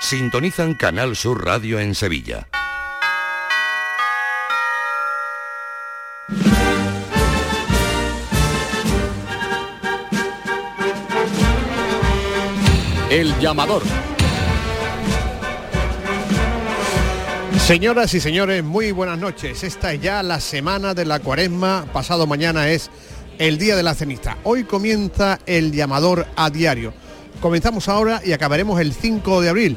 sintonizan Canal Sur Radio en Sevilla. El llamador. Señoras y señores, muy buenas noches. Esta es ya la semana de la cuaresma. Pasado mañana es el día de la cenista. Hoy comienza el llamador a diario. Comenzamos ahora y acabaremos el 5 de abril.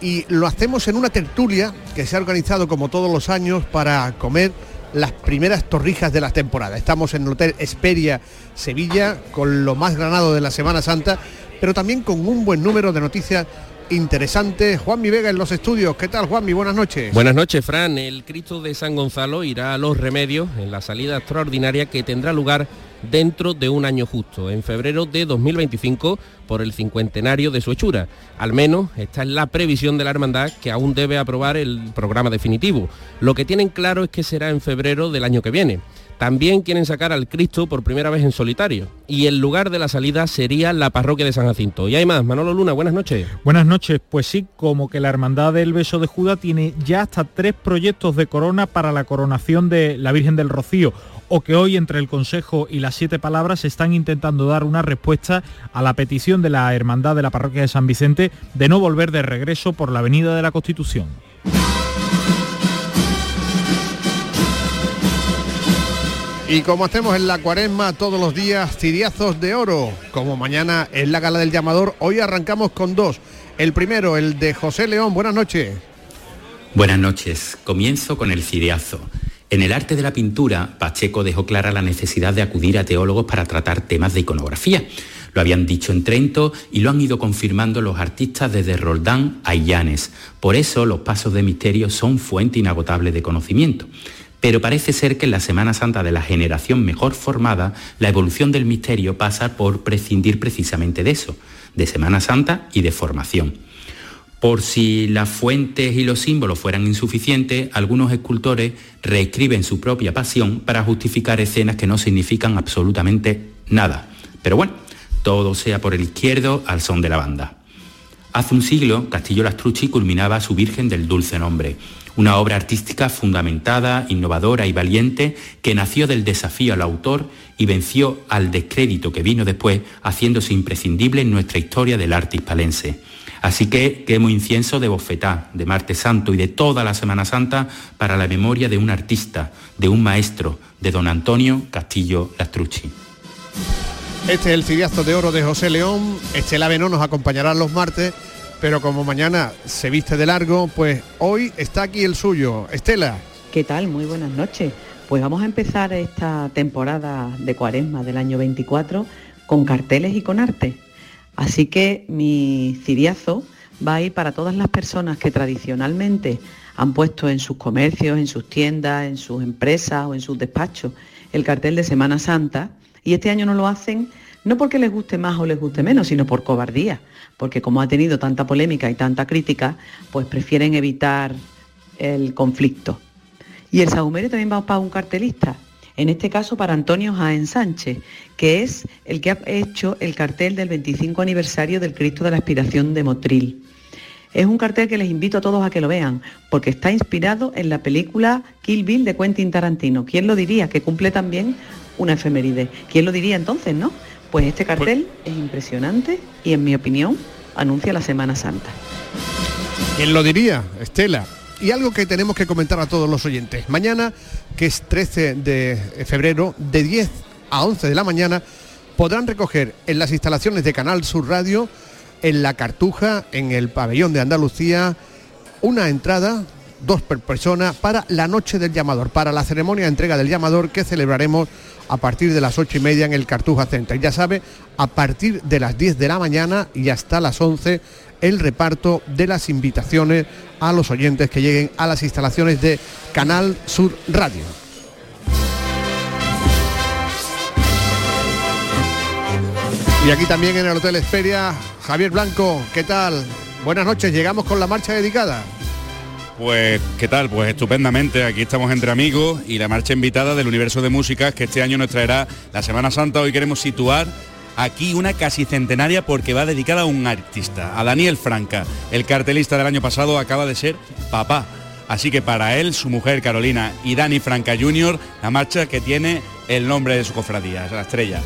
Y lo hacemos en una tertulia que se ha organizado como todos los años para comer las primeras torrijas de la temporada. Estamos en el Hotel Esperia Sevilla con lo más granado de la Semana Santa, pero también con un buen número de noticias interesantes. Juan Mi Vega en los estudios. ¿Qué tal, Juan Mi? Buenas noches. Buenas noches, Fran. El Cristo de San Gonzalo irá a los remedios en la salida extraordinaria que tendrá lugar dentro de un año justo, en febrero de 2025, por el cincuentenario de su hechura. Al menos esta es la previsión de la hermandad que aún debe aprobar el programa definitivo. Lo que tienen claro es que será en febrero del año que viene. También quieren sacar al Cristo por primera vez en solitario y el lugar de la salida sería la parroquia de San Jacinto. Y hay más, Manolo Luna, buenas noches. Buenas noches, pues sí, como que la Hermandad del Beso de Judá tiene ya hasta tres proyectos de corona para la coronación de la Virgen del Rocío o que hoy entre el Consejo y las siete palabras están intentando dar una respuesta a la petición de la Hermandad de la Parroquia de San Vicente de no volver de regreso por la Avenida de la Constitución. Y como hacemos en la cuaresma todos los días, ciriazos de oro. Como mañana es la gala del llamador, hoy arrancamos con dos. El primero, el de José León. Buenas noches. Buenas noches. Comienzo con el ciriazo. En el arte de la pintura, Pacheco dejó clara la necesidad de acudir a teólogos para tratar temas de iconografía. Lo habían dicho en Trento y lo han ido confirmando los artistas desde Roldán a Illanes. Por eso los pasos de misterio son fuente inagotable de conocimiento. Pero parece ser que en la Semana Santa de la generación mejor formada, la evolución del misterio pasa por prescindir precisamente de eso, de Semana Santa y de formación. Por si las fuentes y los símbolos fueran insuficientes, algunos escultores reescriben su propia pasión para justificar escenas que no significan absolutamente nada. Pero bueno, todo sea por el izquierdo al son de la banda. Hace un siglo, Castillo Lastrucci culminaba su Virgen del Dulce Nombre, una obra artística fundamentada, innovadora y valiente que nació del desafío al autor y venció al descrédito que vino después, haciéndose imprescindible en nuestra historia del arte hispalense. Así que quemo incienso de bofetá, de martes santo y de toda la Semana Santa para la memoria de un artista, de un maestro, de don Antonio Castillo Lastrucci. Este es el ciriazo de oro de José León. Estela Benó nos acompañará los martes, pero como mañana se viste de largo, pues hoy está aquí el suyo. Estela. ¿Qué tal? Muy buenas noches. Pues vamos a empezar esta temporada de cuaresma del año 24 con carteles y con arte. Así que mi ciriazo va a ir para todas las personas que tradicionalmente han puesto en sus comercios, en sus tiendas, en sus empresas o en sus despachos el cartel de Semana Santa. Y este año no lo hacen no porque les guste más o les guste menos, sino por cobardía, porque como ha tenido tanta polémica y tanta crítica, pues prefieren evitar el conflicto. Y el sahumerio también va para un cartelista, en este caso para Antonio Jaén Sánchez, que es el que ha hecho el cartel del 25 aniversario del Cristo de la Aspiración de Motril. Es un cartel que les invito a todos a que lo vean, porque está inspirado en la película Kill Bill de Quentin Tarantino. ¿Quién lo diría? Que cumple también una efeméride. ¿Quién lo diría entonces, no? Pues este cartel es impresionante y en mi opinión anuncia la Semana Santa. ¿Quién lo diría, Estela? Y algo que tenemos que comentar a todos los oyentes. Mañana, que es 13 de febrero, de 10 a 11 de la mañana, podrán recoger en las instalaciones de Canal Sur Radio, en la Cartuja, en el pabellón de Andalucía, una entrada, dos per persona, para la noche del llamador, para la ceremonia de entrega del llamador que celebraremos a partir de las ocho y media en el Cartuja Center. Ya sabe, a partir de las 10 de la mañana y hasta las 11 el reparto de las invitaciones a los oyentes que lleguen a las instalaciones de Canal Sur Radio. Y aquí también en el Hotel Esperia, Javier Blanco, ¿qué tal? Buenas noches, llegamos con la marcha dedicada. Pues, ¿qué tal? Pues estupendamente, aquí estamos entre amigos y la marcha invitada del universo de músicas que este año nos traerá la Semana Santa. Hoy queremos situar aquí una casi centenaria porque va dedicada a un artista, a Daniel Franca. El cartelista del año pasado acaba de ser papá. Así que para él, su mujer Carolina y Dani Franca Jr., la marcha que tiene el nombre de su cofradía, la estrella.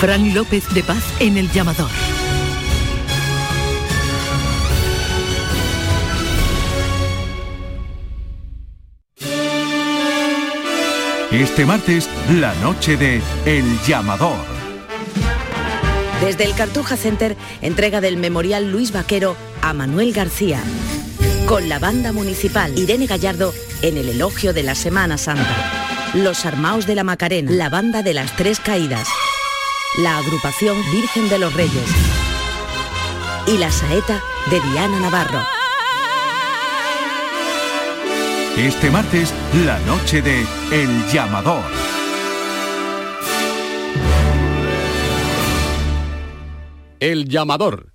Fran López de Paz en el llamador. Este martes, la noche de El Llamador. Desde el Cartuja Center, entrega del Memorial Luis Vaquero a Manuel García. Con la banda municipal Irene Gallardo en el elogio de la Semana Santa. Los Armaos de la Macarena, la banda de las Tres Caídas la agrupación Virgen de los Reyes y la saeta de Diana Navarro. Este martes, la noche de El Llamador. El Llamador.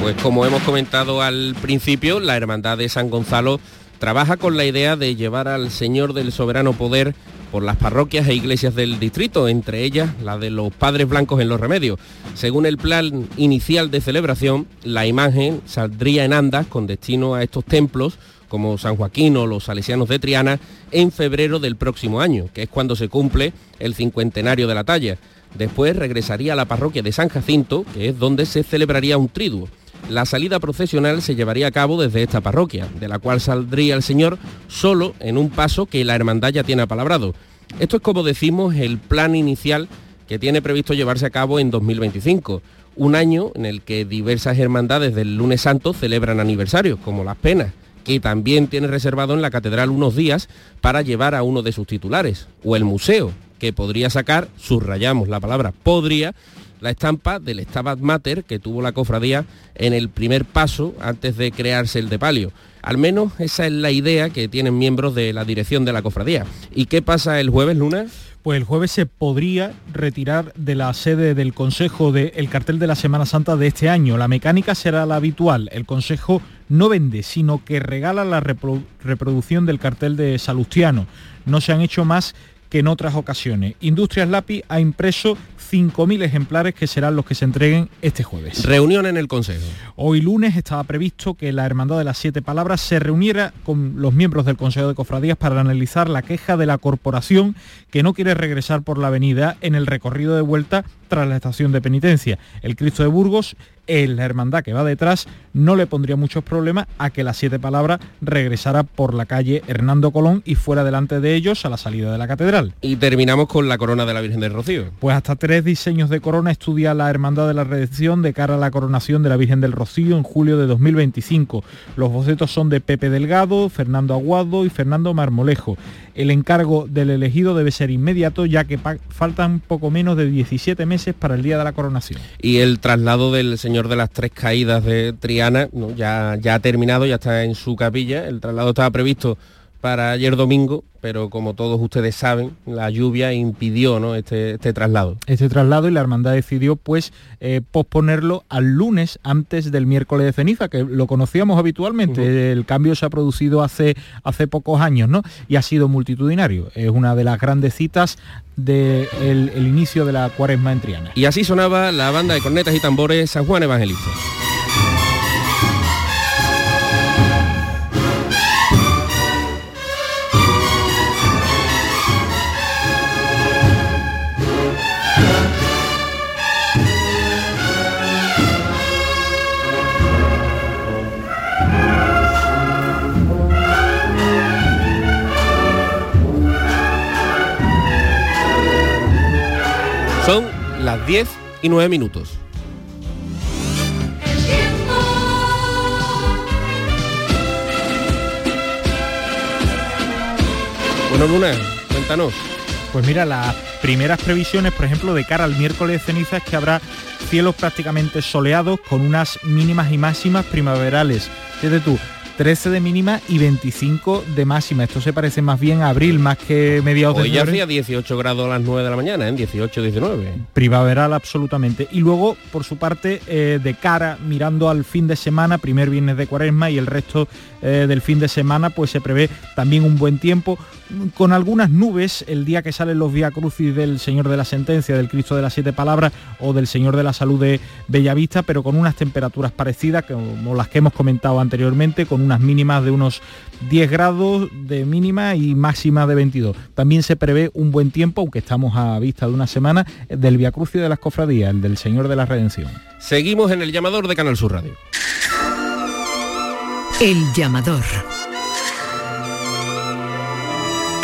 Pues como hemos comentado al principio, la Hermandad de San Gonzalo trabaja con la idea de llevar al Señor del Soberano Poder por las parroquias e iglesias del distrito, entre ellas la de los Padres Blancos en los Remedios. Según el plan inicial de celebración, la imagen saldría en andas con destino a estos templos como San Joaquín o los Salesianos de Triana en febrero del próximo año, que es cuando se cumple el cincuentenario de la talla. Después regresaría a la parroquia de San Jacinto, que es donde se celebraría un triduo. La salida procesional se llevaría a cabo desde esta parroquia, de la cual saldría el Señor solo en un paso que la hermandad ya tiene apalabrado. Esto es como decimos el plan inicial que tiene previsto llevarse a cabo en 2025, un año en el que diversas hermandades del lunes santo celebran aniversarios, como las penas, que también tiene reservado en la catedral unos días para llevar a uno de sus titulares, o el museo, que podría sacar, subrayamos la palabra podría, la estampa del Stabat Mater que tuvo la cofradía en el primer paso antes de crearse el de palio. Al menos esa es la idea que tienen miembros de la dirección de la cofradía. ¿Y qué pasa el jueves, Luna? Pues el jueves se podría retirar de la sede del Consejo del cartel de la Semana Santa de este año. La mecánica será la habitual. El Consejo no vende, sino que regala la reproducción del cartel de Salustiano. No se han hecho más que en otras ocasiones. Industrias Lapi ha impreso 5.000 ejemplares que serán los que se entreguen este jueves. Reunión en el Consejo. Hoy lunes estaba previsto que la Hermandad de las Siete Palabras se reuniera con los miembros del Consejo de Cofradías para analizar la queja de la corporación que no quiere regresar por la avenida en el recorrido de vuelta tras la estación de penitencia. El Cristo de Burgos la hermandad que va detrás no le pondría muchos problemas a que las siete palabras regresara por la calle Hernando Colón y fuera delante de ellos a la salida de la catedral. Y terminamos con la corona de la Virgen del Rocío. Pues hasta tres diseños de corona estudia la Hermandad de la Redención de cara a la coronación de la Virgen del Rocío en julio de 2025. Los bocetos son de Pepe Delgado, Fernando Aguado y Fernando Marmolejo. El encargo del elegido debe ser inmediato ya que faltan poco menos de 17 meses para el día de la coronación. Y el traslado del Señor de las Tres Caídas de Triana ya, ya ha terminado, ya está en su capilla. El traslado estaba previsto para ayer domingo, pero como todos ustedes saben, la lluvia impidió ¿no? este, este traslado. Este traslado y la hermandad decidió pues eh, posponerlo al lunes antes del miércoles de ceniza, que lo conocíamos habitualmente. El cambio se ha producido hace, hace pocos años ¿no? y ha sido multitudinario. Es una de las grandes citas del de el inicio de la cuaresma en Triana. Y así sonaba la banda de cornetas y tambores San Juan Evangelista. 10 y 9 minutos. Bueno, Luna, cuéntanos. Pues mira, las primeras previsiones, por ejemplo, de cara al miércoles de ceniza es que habrá cielos prácticamente soleados con unas mínimas y máximas primaverales. Fíjate tú, 13 de mínima y 25 de máxima. Esto se parece más bien a abril más que mediados Hoy de ya hacía 18 grados a las 9 de la mañana, en 18, 19. primaveral absolutamente. Y luego, por su parte, eh, de cara, mirando al fin de semana, primer viernes de cuaresma y el resto eh, del fin de semana, pues se prevé también un buen tiempo, con algunas nubes el día que salen los Vía Crucis del Señor de la Sentencia, del Cristo de las Siete Palabras o del Señor de la Salud de Bellavista, pero con unas temperaturas parecidas, como las que hemos comentado anteriormente, con unas mínimas de unos 10 grados de mínima y máxima de 22. También se prevé un buen tiempo, aunque estamos a vista de una semana, del Via Crucis de las Cofradías, el del Señor de la Redención. Seguimos en el llamador de Canal Sur Radio. El llamador.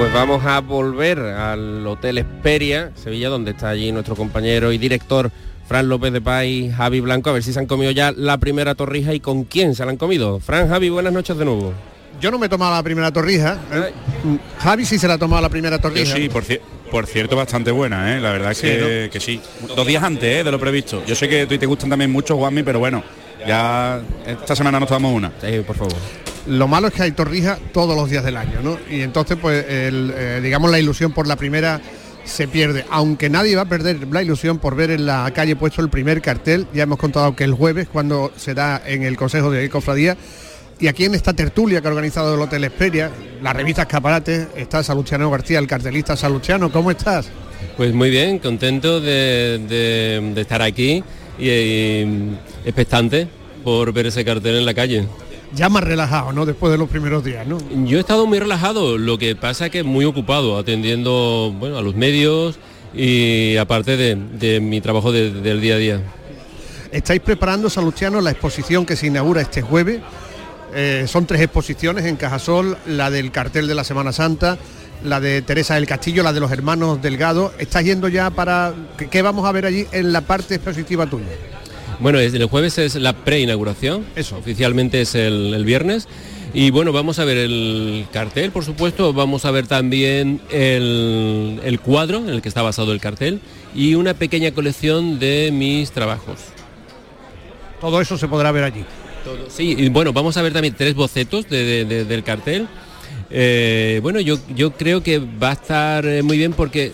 Pues vamos a volver al Hotel Esperia, Sevilla, donde está allí nuestro compañero y director Fran López de Paz y Javi Blanco, a ver si se han comido ya la primera torrija y con quién se la han comido. Fran, Javi, buenas noches de nuevo. Yo no me he tomado la primera torrija. ¿eh? Javi sí se la ha tomado la primera Yo torrija. sí, por, ci- por cierto, bastante buena, ¿eh? La verdad es Sí, que, que sí. Dos días antes ¿eh? de lo previsto. Yo sé que a ti te gustan también mucho, Juanmi, pero bueno, ya esta semana nos tomamos una. Sí, por favor. Lo malo es que hay torrija todos los días del año, ¿no? Y entonces, pues, eh, digamos, la ilusión por la primera se pierde. Aunque nadie va a perder la ilusión por ver en la calle puesto el primer cartel. Ya hemos contado que el jueves, cuando será en el Consejo de Cofradía, y aquí en esta tertulia que ha organizado el Hotel Esperia, la revista Escaparate, está Salustiano García, el cartelista Salustiano. ¿Cómo estás? Pues muy bien, contento de estar aquí y, y expectante por ver ese cartel en la calle. Ya más relajado, ¿no? Después de los primeros días, ¿no? Yo he estado muy relajado, lo que pasa es que muy ocupado, atendiendo bueno, a los medios y aparte de, de mi trabajo de- del día a día. Estáis preparando, Salustiano, la exposición que se inaugura este jueves. Eh, son tres exposiciones en Cajasol, la del cartel de la Semana Santa, la de Teresa del Castillo, la de los hermanos Delgado. ¿Estás yendo ya para... ¿Qué, qué vamos a ver allí en la parte expositiva tuya? Bueno, el jueves es la preinauguración, oficialmente es el, el viernes. Y bueno, vamos a ver el cartel, por supuesto, vamos a ver también el, el cuadro en el que está basado el cartel y una pequeña colección de mis trabajos. Todo eso se podrá ver allí. Sí, y bueno, vamos a ver también tres bocetos de- de- de- del cartel. Eh, bueno, yo, yo creo que va a estar eh, muy bien porque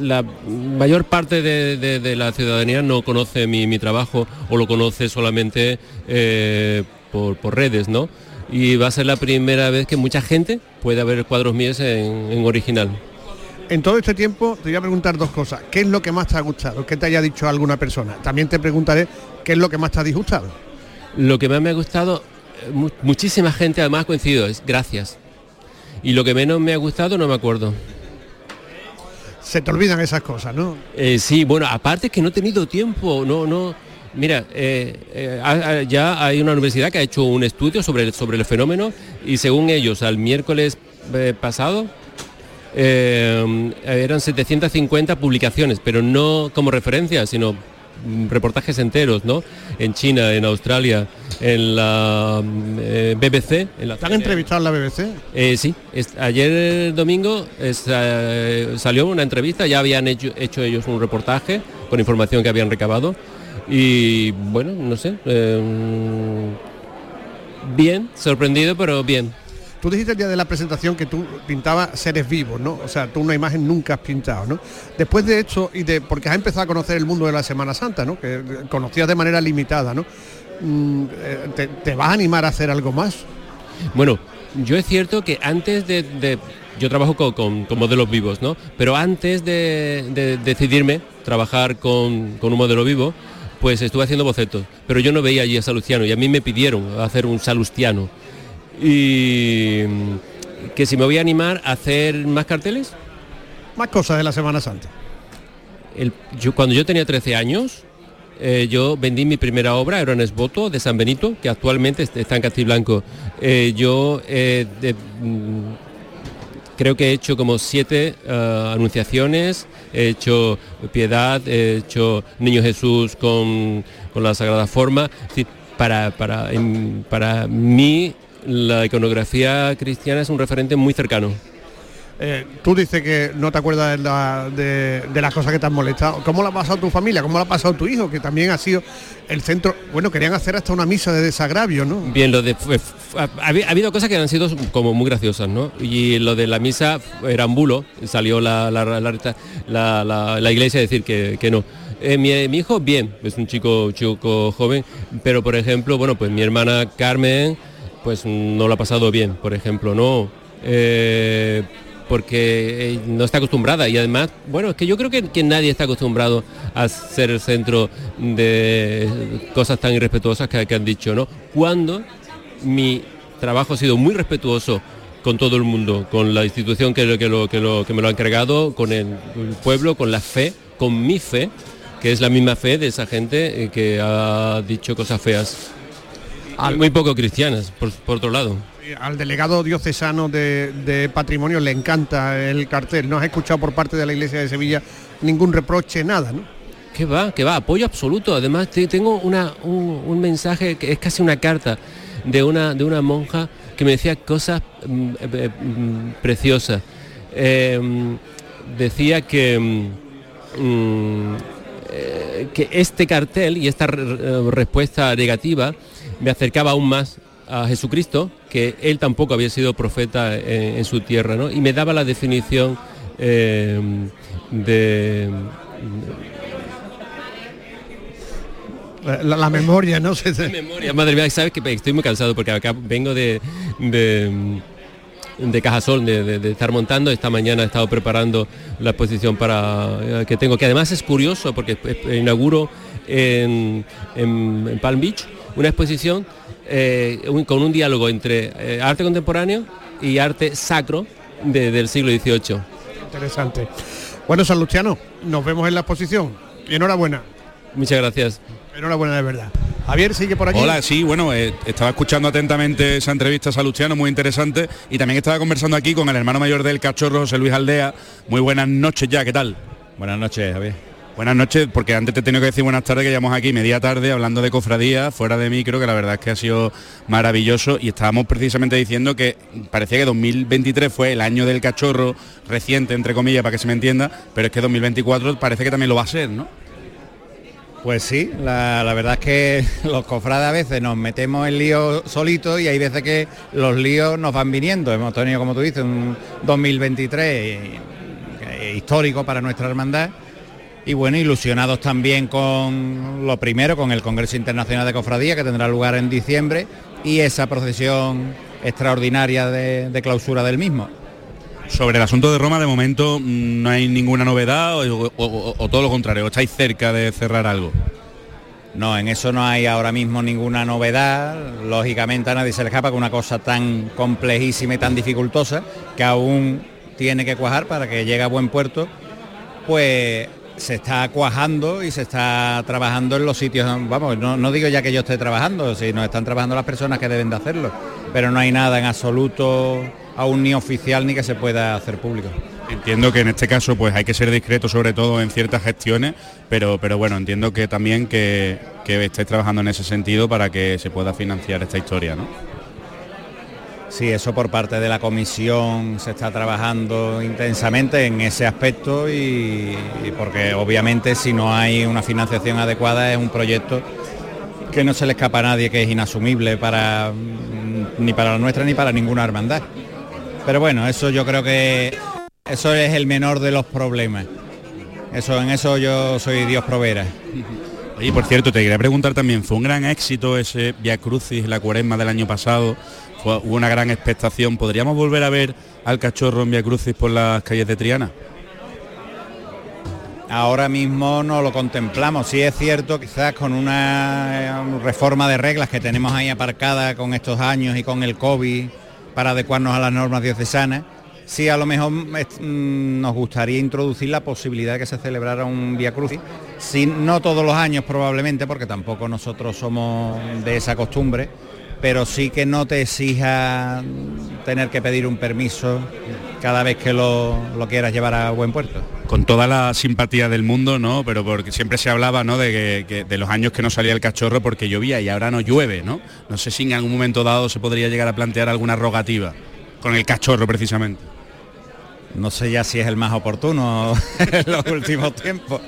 la mayor parte de, de- de la ciudadanía no conoce mi, mi trabajo o lo conoce solamente eh, por, por redes, ¿no? Y va a ser la primera vez que mucha gente pueda ver cuadros míos en, en original. En todo este tiempo te voy a preguntar dos cosas. ¿Qué es lo que más te ha gustado? ¿Qué te haya dicho alguna persona? También te preguntaré qué es lo que más te ha disgustado. Lo que más me ha gustado, eh, mu- muchísima gente además ha coincidido, es gracias. Y lo que menos me ha gustado no me acuerdo. Se te olvidan esas cosas, ¿no? Eh, sí, bueno, aparte que no he tenido tiempo, no, no. Mira, eh, eh, ya hay una universidad que ha hecho un estudio sobre el, sobre el fenómeno y según ellos, al miércoles pasado eran 750 publicaciones, pero no como referencia, sino reportajes enteros, ¿no? En China, en Australia, en la mm, eh, BBC. En la ¿Te han entrevistado en la BBC? eh, sí, es- ayer domingo es, eh, salió una entrevista, ya habían hecho, hecho ellos un reportaje con información que habían recabado y bueno, no sé, eh, bien, sorprendido pero bien. Tú dijiste el día de la presentación que tú pintabas seres vivos, ¿no? O sea, tú una imagen nunca has pintado, ¿no? Después de esto y de porque has empezado a conocer el mundo de la Semana Santa, ¿no? Que conocías de manera limitada, ¿no? Mm, eh, ¿Te, vas a animar a hacer algo más? Bueno, yo es cierto que antes de, yo trabajo con, modelos vivos, ¿no? Pero antes de, de decidirme trabajar con, con un modelo vivo, pues estuve haciendo bocetos. Pero yo no veía allí a Salustiano y a mí me pidieron hacer un Salustiano. Y mm, que si me voy a animar a hacer más carteles. Más cosas de la Semana Santa. El- yo, cuando yo tenía 13 años, eh, yo vendí mi primera obra, era un esboto de San Benito, que actualmente est- está en Castiblanco. Eh, yo eh, de- mm, creo que he hecho como siete eh, anunciaciones, he hecho Piedad, he hecho Niño Jesús con, con la Sagrada Forma. Es decir, para, para, para mí la iconografía cristiana es un referente muy cercano. Eh, tú dices que no te acuerdas de, la- de- de las cosas que te han molestado. ¿Cómo la ha pasado tu familia? ¿Cómo la ha pasado tu hijo? Que también ha sido el centro... Bueno, querían hacer hasta una misa de desagravio, ¿no? Bien, lo de ha, ha habi- ha habido cosas que han sido como muy graciosas, ¿no? Y lo de la misa era un bulo, salió la, la, la, la- la- la iglesia a decir que, que no. Eh, mi, mi hijo, bien, es un chico, chico joven, pero por ejemplo, bueno, pues mi hermana Carmen, pues no lo ha pasado bien, por ejemplo, ¿no? Eh, porque eh, no está acostumbrada y además, bueno, es que yo creo que, nadie está acostumbrado a ser el centro de cosas tan irrespetuosas que, han dicho, ¿no? Cuando mi trabajo ha sido muy respetuoso con todo el mundo, con la institución que, me lo ha encargado, con el, el pueblo, con la fe, con mi fe, que es la misma fe de esa gente eh, que ha dicho cosas feas. Muy poco cristianas, por, por otro lado. Al delegado diocesano de, de patrimonio le encanta el cartel. No has escuchado por parte de la Iglesia de Sevilla ningún reproche, nada, ¿no? Que va, que va, apoyo absoluto. Además, te- tengo una, un, un mensaje que es casi una carta de una, de una monja que me decía cosas mm, eh, mm, preciosas. Eh, decía que, mm, eh, que este cartel y esta re- eh, respuesta negativa me acercaba aún más a Jesucristo, que él tampoco había sido profeta en, en su tierra, ¿no? Y me daba la definición eh, de La, la memoria, ¿no? Se- memoria, madre mía, sabes que estoy muy cansado porque acá vengo de, de, de Cajasol, de, de- de estar montando. Esta mañana he estado preparando la exposición para eh, que tengo, que además es curioso porque inauguro en, en- en Palm Beach una exposición eh, un- con un diálogo entre eh, arte contemporáneo y arte sacro de- del siglo XVIII. Interesante. Bueno, San Luciano, nos vemos en la exposición. Y enhorabuena. Muchas gracias. Enhorabuena de verdad. Javier, sigue por aquí. Hola, sí, bueno, eh, estaba escuchando atentamente esa entrevista a Salustiano, muy interesante, y también estaba conversando aquí con el hermano mayor del cachorro, José Luis Aldea. Muy buenas noches ya, ¿qué tal? Buenas noches, Javier. Buenas noches, porque antes te tengo que decir buenas tardes, que llevamos aquí media tarde hablando de cofradía, fuera de micro, que la verdad es que ha sido maravilloso, y estábamos precisamente diciendo que parecía que 2023 fue el año del cachorro reciente, entre comillas, para que se me entienda, pero es que 2024 parece que también lo va a ser, ¿no? Pues sí, la, la verdad es que los cofrades a veces nos metemos en líos solitos y hay veces que los líos nos van viniendo. Hemos tenido, como tú dices, un 2023 eh, histórico para nuestra hermandad y bueno, ilusionados también con lo primero, con el Congreso Internacional de Cofradía que tendrá lugar en diciembre y esa procesión extraordinaria de, de clausura del mismo. Sobre el asunto de Roma, de momento mm, no hay ninguna novedad o, o- o- o todo lo contrario, estáis cerca de cerrar algo. No, en eso no hay ahora mismo ninguna novedad. Lógicamente a nadie se le escapa que una cosa tan complejísima y tan dificultosa que aún tiene que cuajar para que llegue a buen puerto, pues se está cuajando y se está trabajando en los sitios, vamos, no, no digo ya que yo esté trabajando, sino están trabajando las personas que deben de hacerlo, pero no hay nada en absoluto aún ni oficial ni que se pueda hacer público. Entiendo que en este caso pues hay que ser discreto sobre todo en ciertas gestiones, pero, pero bueno, entiendo que también que, que estáis trabajando en ese sentido para que se pueda financiar esta historia, ¿no? Sí, eso por parte de la comisión se está trabajando intensamente en ese aspecto y, porque obviamente si no hay una financiación adecuada es un proyecto que no se le escapa a nadie, que es inasumible para mm, ni para la nuestra ni para ninguna hermandad. Pero bueno, eso yo creo que eso es el menor de los problemas. Eso, en eso yo soy Dios provera. Y por cierto, te quería preguntar también, ¿fue un gran éxito ese Via Crucis, la cuaresma del año pasado? Hubo una gran expectación. ¿Podríamos volver a ver al cachorro en Via Crucis por las calles de Triana? Ahora mismo no lo contemplamos. Sí es cierto, quizás con una eh, reforma de reglas que tenemos ahí aparcada con estos años y con el COVID para adecuarnos a las normas diocesanas, sí a lo mejor mm, nos gustaría introducir la posibilidad de que se celebrara un Via Crucis, sí, no todos los años probablemente, porque tampoco nosotros somos de esa costumbre, pero sí que no te exija tener que pedir un permiso cada vez que lo, lo, quieras llevar a buen puerto. Con toda la simpatía del mundo, ¿no? Pero porque siempre se hablaba, ¿no? De, que, que, de los años que no salía el cachorro porque llovía y ahora no llueve, ¿no? No sé si en algún momento dado se podría llegar a plantear alguna rogativa con el cachorro precisamente. No sé ya si es el más oportuno en los últimos tiempos.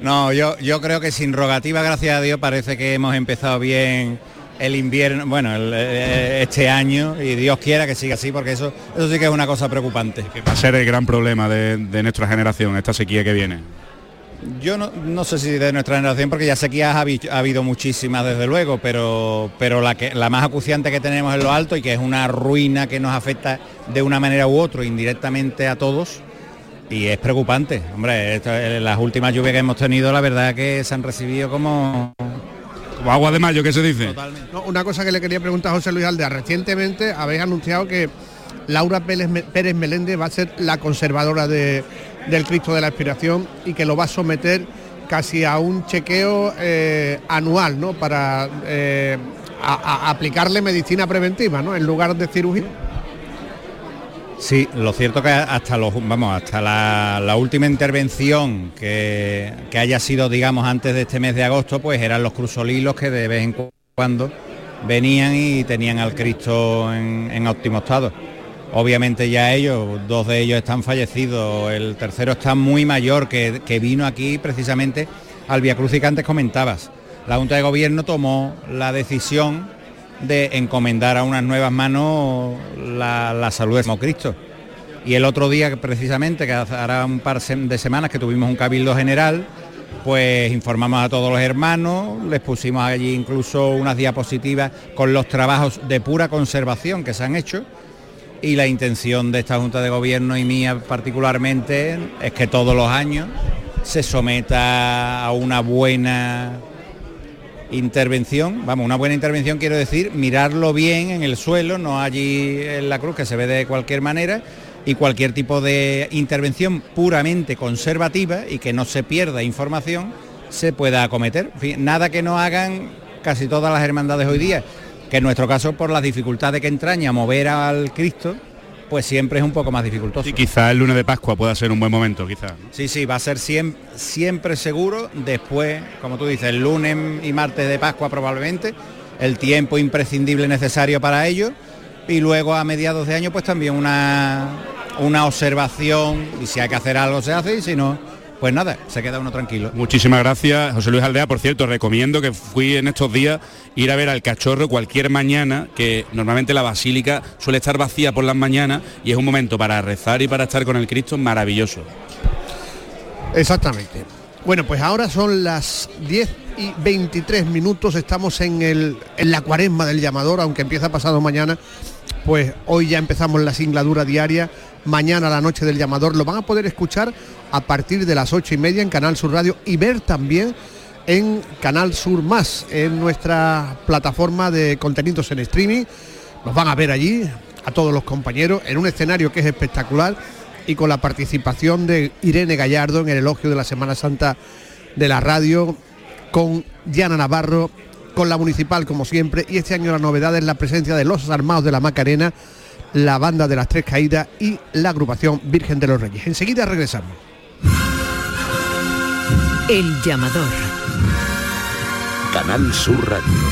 No, yo, yo creo que sin rogativa, gracias a Dios, parece que hemos empezado bien el invierno, bueno, el, este año y Dios quiera que siga así porque eso, eso sí que es una cosa preocupante. Que va a ser el gran problema de, de nuestra generación, esta sequía que viene. Yo no, no, sé si de nuestra generación, porque ya sequías ha, ha habido muchísimas desde luego, pero, pero la, que, la más acuciante que tenemos en lo alto y que es una ruina que nos afecta de una manera u otra, indirectamente a todos, y es preocupante. Hombre, esto, las últimas lluvias que hemos tenido, la verdad que se han recibido como agua de mayo, ¿qué se dice? No, una cosa que le quería preguntar a José Luis Aldea, recientemente habéis anunciado que Laura Pérez, Pérez Meléndez va a ser la conservadora de, del Cristo de la Expiración y que lo va a someter casi a un chequeo eh, anual, ¿no? Para eh, aplicarle medicina preventiva, ¿no? En lugar de cirugía. Sí, lo cierto que hasta los vamos, hasta la, última intervención que, que, haya sido, digamos, antes de este mes de agosto, pues eran los cruzolilos que de vez en cuando venían y tenían al Cristo en, óptimo estado. Obviamente ya ellos, dos de ellos están fallecidos, el tercero está muy mayor, que, que vino aquí precisamente al Via Cruz que antes comentabas. La Junta de Gobierno tomó la decisión de encomendar a unas nuevas manos la, la salud de Cristo. Y el otro día, precisamente, que hará un par de semanas que tuvimos un cabildo general, pues informamos a todos los hermanos, les pusimos allí incluso unas diapositivas con los trabajos de pura conservación que se han hecho y la intención de esta Junta de Gobierno y mía particularmente es que todos los años se someta a una buena intervención, vamos, una buena intervención quiero decir, mirarlo bien en el suelo, no allí en la cruz que se ve de cualquier manera y cualquier tipo de intervención puramente conservativa y que no se pierda información se pueda acometer. Nada que no hagan casi todas las hermandades hoy día, que en nuestro caso por las dificultades que entraña mover al Cristo, pues siempre es un poco más dificultoso. Y quizá el lunes de Pascua pueda ser un buen momento, quizá. ¿no? Sí, sí, va a ser siempre, siempre seguro después, como tú dices, el lunes y martes de Pascua probablemente, el tiempo imprescindible necesario para ello y luego a mediados de año pues también una, una observación y si hay que hacer algo se hace y si no, pues nada, se queda uno tranquilo. Muchísimas gracias, José Luis Aldea. Por cierto, recomiendo que fui en estos días ir a ver al cachorro cualquier mañana, que normalmente la basílica suele estar vacía por las mañanas y es un momento para rezar y para estar con el Cristo maravilloso. Exactamente. Bueno, pues ahora son las 10 y 23 minutos, estamos en, el, en la cuaresma del llamador, aunque empieza pasado mañana, pues hoy ya empezamos la singladura diaria, mañana la noche del llamador, lo van a poder escuchar a partir de las ocho y media en Canal Sur Radio y ver también en Canal Sur Más, en nuestra plataforma de contenidos en streaming. Nos van a ver allí, a todos los compañeros, en un escenario que es espectacular y con la participación de Irene Gallardo en el elogio de la Semana Santa de la radio, con Diana Navarro, con la municipal como siempre, y este año la novedad es la presencia de los armados de la Macarena, la banda de las Tres Caídas y la agrupación Virgen de los Reyes. Enseguida regresamos. El llamador. Canal Sur Radio.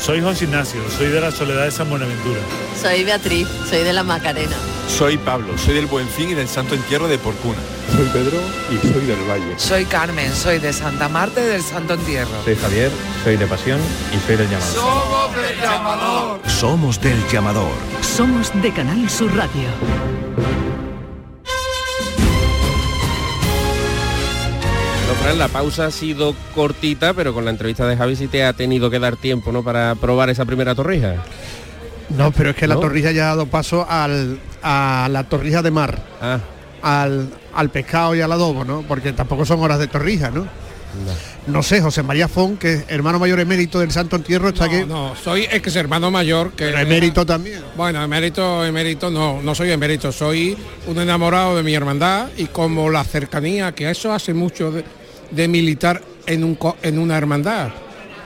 Soy José Ignacio, soy de la Soledad de San Buenaventura. Soy Beatriz, soy de la Macarena. Soy Pablo, soy del Buen Fin y del Santo Entierro de Porcuna. Soy Pedro y soy del Valle. Soy Carmen, soy de Santa Marta y del Santo Entierro. Soy Javier, soy de Pasión y soy del Llamador. Somos del Llamador. Somos del Llamador. Somos de Canal Sur Radio. Fran, la pausa ha sido cortita, pero con la entrevista de Javi sí te ha tenido que dar tiempo, ¿no? Para probar esa primera torrija. No, pero es que la ¿No? torrija ya ha dado paso al, a la torrija de mar. Ah. Al, al pescado y al adobo, ¿no? Porque tampoco son horas de torrija, ¿no? No sé, José María Fon, que es hermano mayor emérito del Santo Entierro, está aquí. No, soy ex hermano mayor que. Pero emérito también. Bueno, emérito, emérito, no, no soy emérito, soy un enamorado de mi hermandad y como la cercanía, que eso hace mucho de, de militar en, un, co- en una hermandad.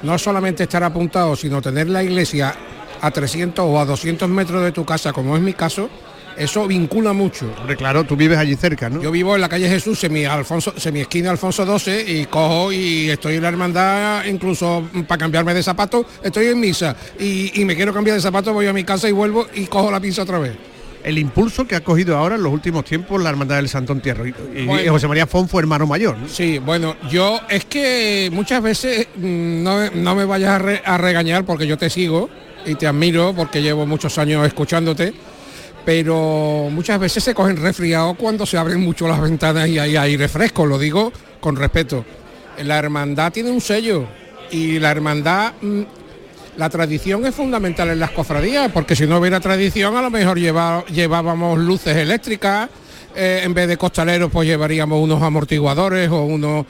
No solamente estar apuntado, sino tener la iglesia a 300 o a 200 metros de tu casa, como es mi caso, eso vincula mucho. Hombre, claro, tú vives allí cerca, ¿no? Yo vivo en la calle Jesús, semi, Alfonso, semi esquina Alfonso XII y cojo y estoy en la hermandad, incluso para cambiarme de zapato, estoy en misa y, y me quiero cambiar de zapato, voy a mi casa y vuelvo y cojo la pinza otra vez. El impulso que ha cogido ahora en los últimos tiempos la hermandad del Santo Entierro. Y, y- Bueno. y José María Fon fue hermano mayor, ¿no? Sí, bueno, yo es que muchas veces mm, no, no me vayas a, re- a regañar porque yo te sigo y te admiro porque llevo muchos años escuchándote, pero muchas veces se cogen resfriados cuando se abren mucho las ventanas y hay aire fresco, lo digo con respeto. La hermandad tiene un sello y la hermandad, mm, la tradición es fundamental en las cofradías, porque si no hubiera tradición a lo mejor llevábamos luces eléctricas, eh, en vez de costaleros pues llevaríamos unos amortiguadores o unos,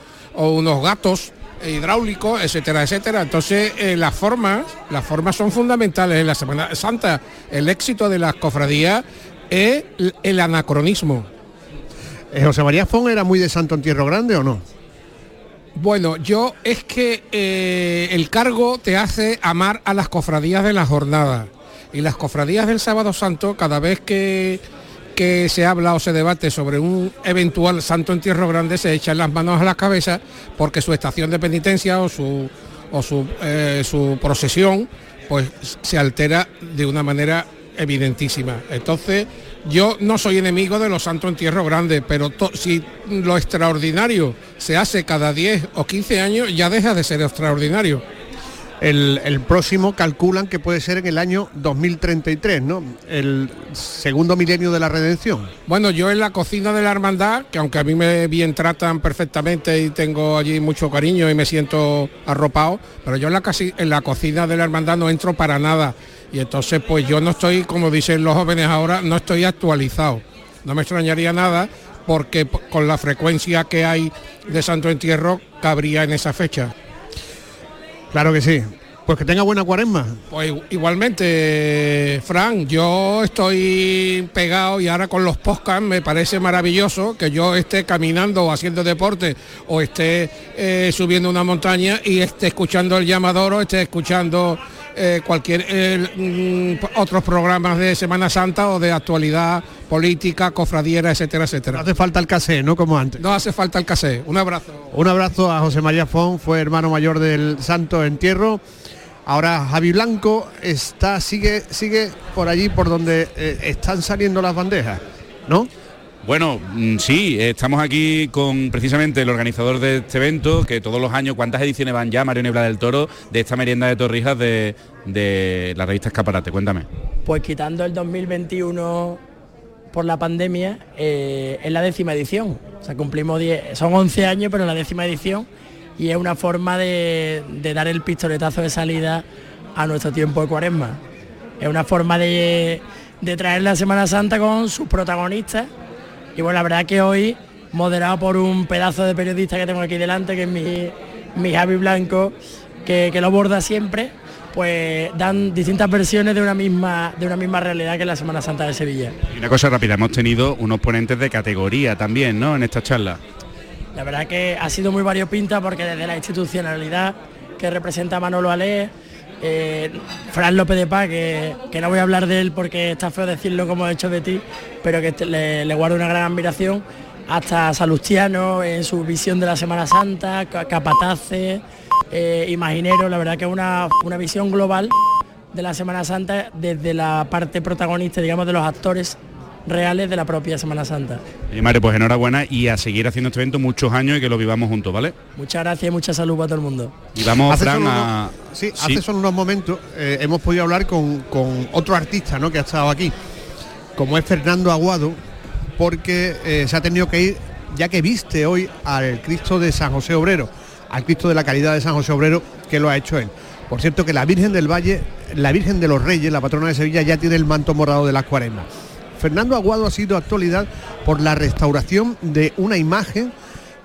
gatos hidráulicos, etcétera, etcétera. Entonces eh, las formas, las formas son fundamentales en la Semana Santa. El éxito de las cofradías es el- anacronismo. Eh, José María Fon era muy de Santo Entierro Grande o no? Bueno, yo es que eh, el cargo te hace amar a las cofradías de la jornada. Y las cofradías del Sábado Santo, cada vez que, que se habla o se debate sobre un eventual santo entierro grande, se echan las manos a la cabeza porque su estación de penitencia o su, o su, eh, su procesión pues se altera de una manera evidentísima. Entonces, yo no soy enemigo de los santos entierros grandes, pero to- si lo extraordinario se hace cada 10 o 15 años, ya deja de ser extraordinario. El, el próximo calculan que puede ser en el año 2033, ¿no? El segundo milenio de la redención. Bueno, yo en la cocina de la hermandad, que aunque a mí me bien tratan perfectamente y tengo allí mucho cariño y me siento arropado, pero yo en la, casi- en la cocina de la hermandad no entro para nada. Y entonces pues yo no estoy, como dicen los jóvenes ahora, no estoy actualizado. No me extrañaría nada porque con la frecuencia que hay de Santo Entierro cabría en esa fecha. Claro que sí. Pues que tenga buena cuaresma. Pues igualmente, Fran, yo estoy pegado y ahora con los podcasts me parece maravilloso que yo esté caminando o haciendo deporte o esté eh, subiendo una montaña y esté escuchando el llamador o esté escuchando eh, cualquier eh, mm, otros programas de Semana Santa o de actualidad política, cofradiera, etcétera, etcétera. No hace falta el casé, ¿no? Como antes. No hace falta el casé. Un abrazo. Un abrazo a José María Fon, fue hermano mayor del Santo Entierro. Ahora Javi Blanco está, sigue, sigue por allí por donde eh, están saliendo las bandejas, ¿no? Bueno, mm, sí, estamos aquí con precisamente el organizador de este evento, que todos los años, ¿cuántas ediciones van ya, Mario Nebla del Toro, de esta merienda de torrijas de, de la revista Escaparate? Cuéntame. Pues quitando el 2021 por la pandemia, eh, es la décima edición. O sea, cumplimos 10, son 11 años, pero la décima edición y es una forma de, de dar el pistoletazo de salida a nuestro tiempo de cuaresma. Es una forma de, de traer la Semana Santa con sus protagonistas y bueno, la verdad que hoy, moderado por un pedazo de periodista que tengo aquí delante, que es mi, mi Javi Blanco, que, que lo borda siempre, pues dan distintas versiones de una misma de una misma realidad que es la Semana Santa de Sevilla. Y una cosa rápida, hemos tenido unos ponentes de categoría también, ¿no? En esta charla. La verdad que ha sido muy variopinta porque desde la institucionalidad que representa Manolo Ale, eh, Fran López de Paz, que, no voy a hablar de él porque está feo decirlo como he hecho de ti, pero que le, le guardo una gran admiración, hasta Salustiano en su visión de la Semana Santa, Capataces, eh, Imaginero, la verdad que es una, una visión global de la Semana Santa desde la parte protagonista, digamos, de los actores reales de la propia Semana Santa. Y Mario, pues enhorabuena y a seguir haciendo este evento muchos años y que lo vivamos juntos, ¿vale? Muchas gracias y mucha salud para todo el mundo. Y vamos, hace Fran, solo a... unos, sí, sí, hace solo unos momentos eh, hemos podido hablar con, con, otro artista ¿no? que ha estado aquí, como es Fernando Aguado, porque eh, se ha tenido que ir, ya que viste hoy al Cristo de San José Obrero, al Cristo de la Caridad de San José Obrero, que lo ha hecho él. Por cierto que la Virgen del Valle, la Virgen de los Reyes, la patrona de Sevilla, ya tiene el manto morado de las cuaresmas. Fernando Aguado ha sido actualidad por la restauración de una imagen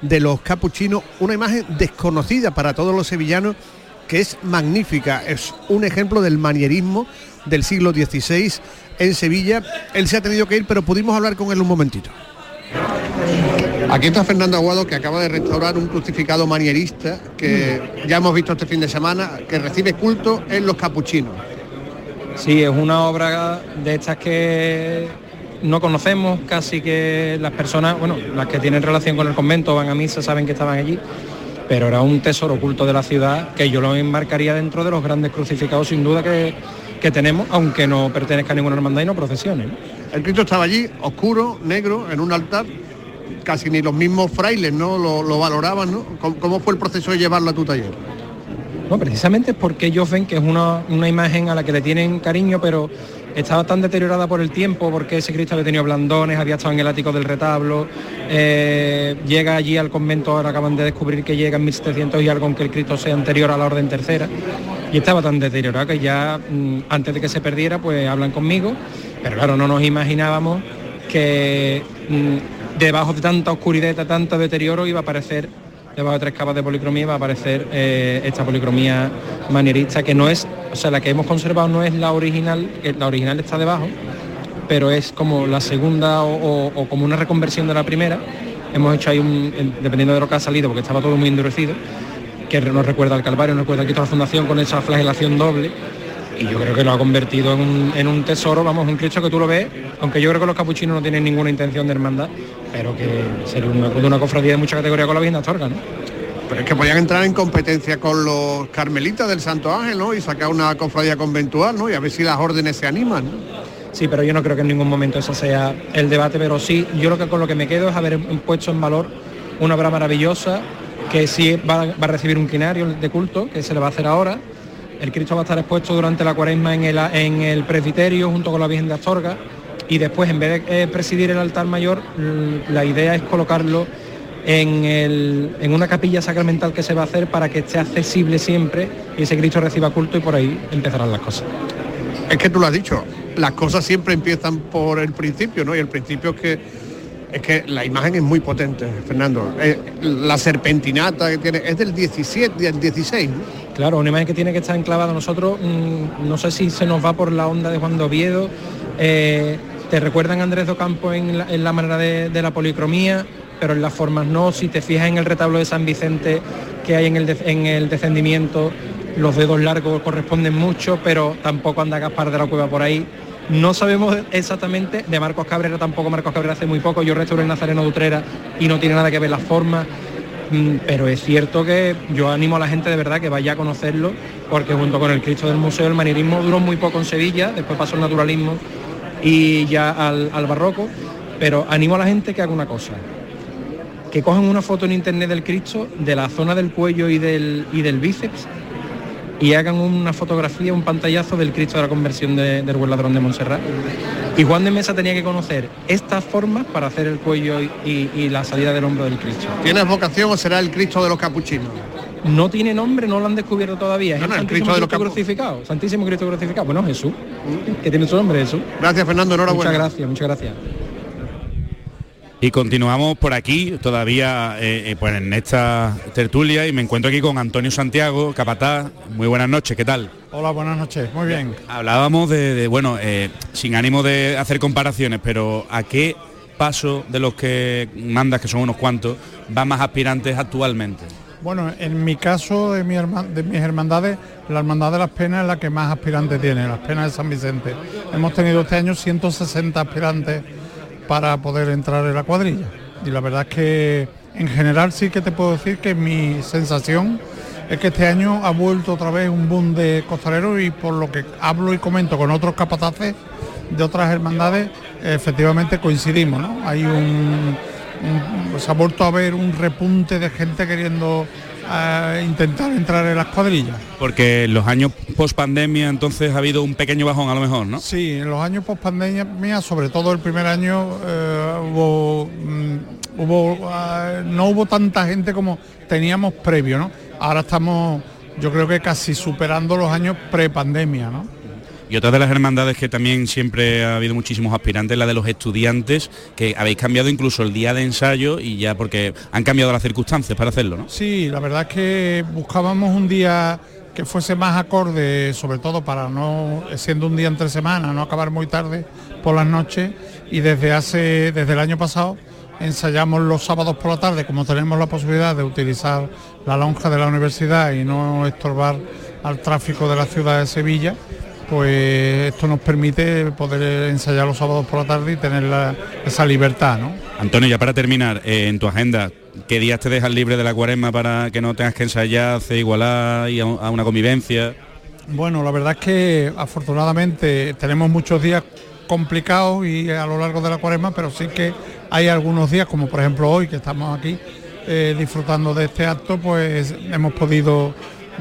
de los capuchinos, una imagen desconocida para todos los sevillanos, que es magnífica, es un ejemplo del manierismo del siglo XVI en Sevilla. Él se ha tenido que ir, pero pudimos hablar con él un momentito. Aquí está Fernando Aguado que acaba de restaurar un crucificado manierista que ya hemos visto este fin de semana, que recibe culto en los capuchinos. Sí, es una obra de estas que no conocemos, casi que las personas, bueno, las que tienen relación con el convento van a misa saben que estaban allí, pero era un tesoro oculto de la ciudad que yo lo enmarcaría dentro de los grandes crucificados sin duda que, que tenemos, aunque no pertenezca a ninguna hermandad y no procesione. El Cristo estaba allí, oscuro, negro, en un altar, casi ni los mismos frailes no lo, lo valoraban, ¿no? ¿Cómo, ¿Cómo, fue el proceso de llevarlo a tu taller? No, precisamente es porque ellos ven que es una, una imagen a la que le tienen cariño, pero estaba tan deteriorada por el tiempo, porque ese Cristo había tenido blandones, había estado en el ático del retablo, eh, llega allí al convento, ahora acaban de descubrir que llega en 1700 y algo, aunque el Cristo sea anterior a la orden tercera, y estaba tan deteriorada que ya mmm, antes de que se perdiera, pues hablan conmigo, pero claro, no nos imaginábamos que mmm, debajo de tanta oscuridad, de tanto deterioro, iba a aparecer debajo de tres capas de policromía va a aparecer eh, esta policromía manierista que no es, o sea, la que hemos conservado no es la original, la original está debajo, pero es como la segunda o, como una reconversión de la primera. Hemos hecho ahí un, dependiendo de lo que ha salido, porque estaba todo muy endurecido, que nos recuerda al Calvario, nos recuerda al Cristo la Fundación con esa flagelación doble. Y yo creo que lo ha convertido en un, en un tesoro, vamos, un Cristo que tú lo ves, aunque yo creo que los capuchinos no tienen ninguna intención de hermandad, pero que sería una, una cofradía de mucha categoría con la Virgen de Astorga, ¿no? Pero es que podían entrar en competencia con los carmelitas del Santo Ángel, ¿no? Y sacar una cofradía conventual, ¿no? Y a ver si las órdenes se animan, ¿no? Sí, pero yo no creo que en ningún momento ese sea el debate, pero sí, yo lo que con lo que me quedo es haber puesto en valor una obra maravillosa que sí va, va a recibir un quinario de culto, que se le va a hacer ahora. El Cristo va a estar expuesto durante la cuaresma en el, presbiterio junto con la Virgen de Astorga y después en vez de eh, presidir el altar mayor, la idea es colocarlo en, en, una capilla sacramental que se va a hacer para que esté accesible siempre y ese Cristo reciba culto y por ahí empezarán las cosas. Es que tú lo has dicho, las cosas siempre empiezan por el principio, ¿no? Y el principio es que es que la imagen es muy potente, Fernando. Eh, la serpentinata que tiene es del 17, del 16, ¿no? Claro, una imagen que tiene que estar enclavada. Nosotros, mmm, no sé si se nos va por la onda de Juan de Oviedo, eh, te recuerdan Andrés Docampo en la, en la manera de, la policromía, pero en las formas no. Si te fijas en el retablo de San Vicente que hay en el, en el descendimiento, los dedos largos corresponden mucho, pero tampoco anda Gaspar de la Cueva por ahí. No sabemos exactamente, de Marcos Cabrera tampoco, Marcos Cabrera hace muy poco, yo restauré el Nazareno de Utrera y no tiene nada que ver las formas, pero es cierto que yo animo a la gente de verdad que vaya a conocerlo, porque junto con el Cristo del Museo el manierismo duró muy poco en Sevilla, después pasó el naturalismo y ya al, al barroco, pero animo a la gente que haga una cosa, que cojan una foto en internet del Cristo, de la zona del cuello y del, y del bíceps, y hagan una fotografía, un pantallazo del Cristo de la conversión de, del buen ladrón de Montserrat. Y Juan de Mesa tenía que conocer estas formas para hacer el cuello y, y, y la salida del hombro del Cristo. ¿Tienes vocación o será el Cristo de los capuchinos? No tiene nombre, no lo han descubierto todavía. No, es no, el el Cristo de los Cristo crucificado. Santísimo Cristo crucificado. Bueno, Jesús, que tiene su nombre, Jesús. Gracias, Fernando. Enhorabuena. Muchas gracias, muchas gracias. Y continuamos por aquí, todavía eh, pues en esta tertulia, y me encuentro aquí con Antonio Santiago, Capataz. Muy buenas noches, ¿qué tal? Hola, buenas noches, muy bien. Hablábamos de, de bueno, eh, sin ánimo de hacer comparaciones, pero ¿a qué paso de los que mandas, que son unos cuantos, van más aspirantes actualmente? Bueno, en mi caso, de, mi de mis hermandades, la Hermandad de las Penas es la que más aspirantes tiene, las Penas de San Vicente. Hemos tenido este año 160 aspirantes para poder entrar en la cuadrilla. Y la verdad es que en general sí que te puedo decir que mi sensación es que este año ha vuelto otra vez un boom de costaleros y por lo que hablo y comento con otros capataces de otras hermandades, efectivamente coincidimos, ¿no? Hay un se ha vuelto a ver un repunte de gente queriendo intentar entrar en las cuadrillas. Porque en los años post pandemia entonces ha habido un pequeño bajón a lo mejor, ¿no? Sí, en los años post pandemia, sobre todo el primer año, eh, hubo, mm, hubo eh, no hubo tanta gente como teníamos previo, ¿no? Ahora estamos, yo creo que casi superando los años pre-pandemia, ¿no? Y otra de las hermandades que también siempre ha habido muchísimos aspirantes, la de los estudiantes, que habéis cambiado incluso el día de ensayo y ya porque han cambiado las circunstancias para hacerlo, ¿no? Sí, la verdad es que buscábamos un día que fuese más acorde, sobre todo para no, siendo un día entre semana, no acabar muy tarde por las noches y desde hace, desde el año pasado ensayamos los sábados por la tarde, como tenemos la posibilidad de utilizar la lonja de la universidad y no estorbar al tráfico de la ciudad de Sevilla, pues esto nos permite poder ensayar los sábados por la tarde y tener esa libertad. ¿no? Antonio, ya para terminar, eh, en tu agenda, ¿qué días te dejas libre de la cuaresma para que no tengas que ensayar, hacer igualar y a, una convivencia? Bueno, la verdad es que afortunadamente tenemos muchos días complicados y a lo largo de la cuaresma, pero sí que hay algunos días, como por ejemplo hoy que estamos aquí eh, disfrutando de este acto, pues hemos podido